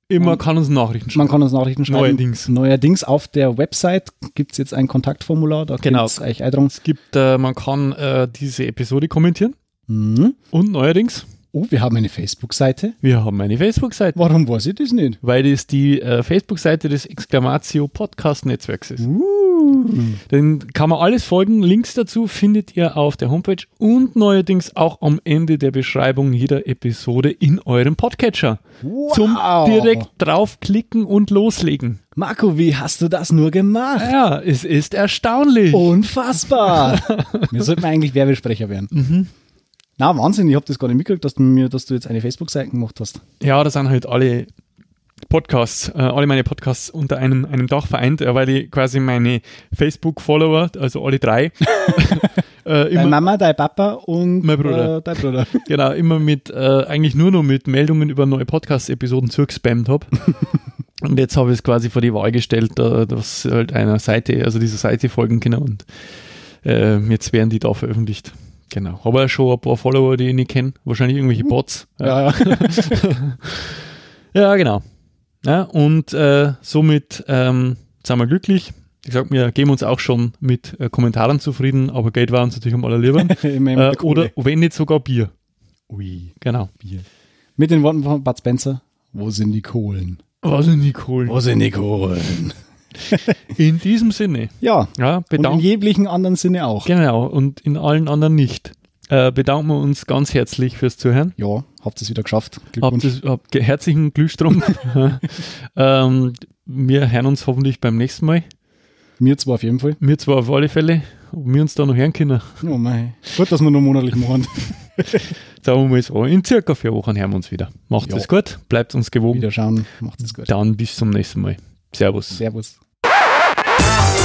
immer kann uns Nachrichten schreiben. Man kann uns Nachrichten schreiben. Neuerdings. Neuerdings auf der Website gibt es jetzt ein Kontaktformular, da Genau. euch eintragen. Es gibt, äh, man kann äh, diese Episode kommentieren. Mhm. Und neuerdings, Oh, wir haben eine Facebook-Seite. wir haben eine Facebook-Seite, Warum weiß ich das nicht? weil das die äh, Facebook-Seite des Exclamatio Podcast Netzwerks ist. Uh. Dann kann man alles folgen. Links dazu findet ihr auf der Homepage und neuerdings auch am Ende der Beschreibung jeder Episode in eurem Podcatcher. Zum direkt draufklicken und loslegen. Marco, wie hast du das nur gemacht? Ja, es ist erstaunlich. Unfassbar. Wir sollten eigentlich Werbesprecher werden. Mhm. Na, Wahnsinn, ich habe das gar nicht mitgekriegt, dass du mir, dass du jetzt eine Facebook-Seite gemacht hast. Ja, das sind halt alle Podcasts, äh, alle meine Podcasts unter einem, einem Dach vereint, äh, weil ich quasi meine Facebook-Follower, also alle drei, äh, Deine immer, Mama, dein Papa und Mein Bruder. Äh, dein Bruder. genau, immer mit, äh, eigentlich nur noch mit Meldungen über neue Podcast-Episoden zurückspammt habe. und jetzt habe ich es quasi vor die Wahl gestellt, äh, dass halt einer Seite, also dieser Seite folgen können und äh, jetzt werden die da veröffentlicht. Genau. Habe ja schon ein paar Follower, die ich nicht kenne. Wahrscheinlich irgendwelche Bots. Ja, ja. Genau. Ja, und äh, somit ähm, sind wir glücklich. Ich sag, wir geben uns auch schon mit äh, Kommentaren zufrieden, aber Geld war uns natürlich am allerliebsten. Äh, oder wenn nicht sogar Bier. Ui. Genau. Mit den Worten von Bud Spencer. Wo sind die Kohlen? Was ist nicht cool. Wo sind die Kohlen? In diesem Sinne, Ja, ja, und in jeglichen anderen Sinne auch. genau, und in allen anderen nicht. Äh, bedanken wir uns ganz herzlich fürs Zuhören. Ja, habt es wieder geschafft. Habt, Glückwunsch. es- habt ge- herzlichen Glühstrumpf. ähm, wir hören uns hoffentlich beim nächsten Mal. Mir zwar auf jeden Fall. Wir zwar auf alle Fälle, ob wir uns da noch hören können. Oh mei. Gut, dass wir nur monatlich machen. Sagen wir mal so, in circa vier Wochen hören wir uns wieder. Macht Ja. es gut, bleibt uns gewogen. Wieder schauen. Macht es gut. Dann bis zum nächsten Mal. Servus. Servus. Bye.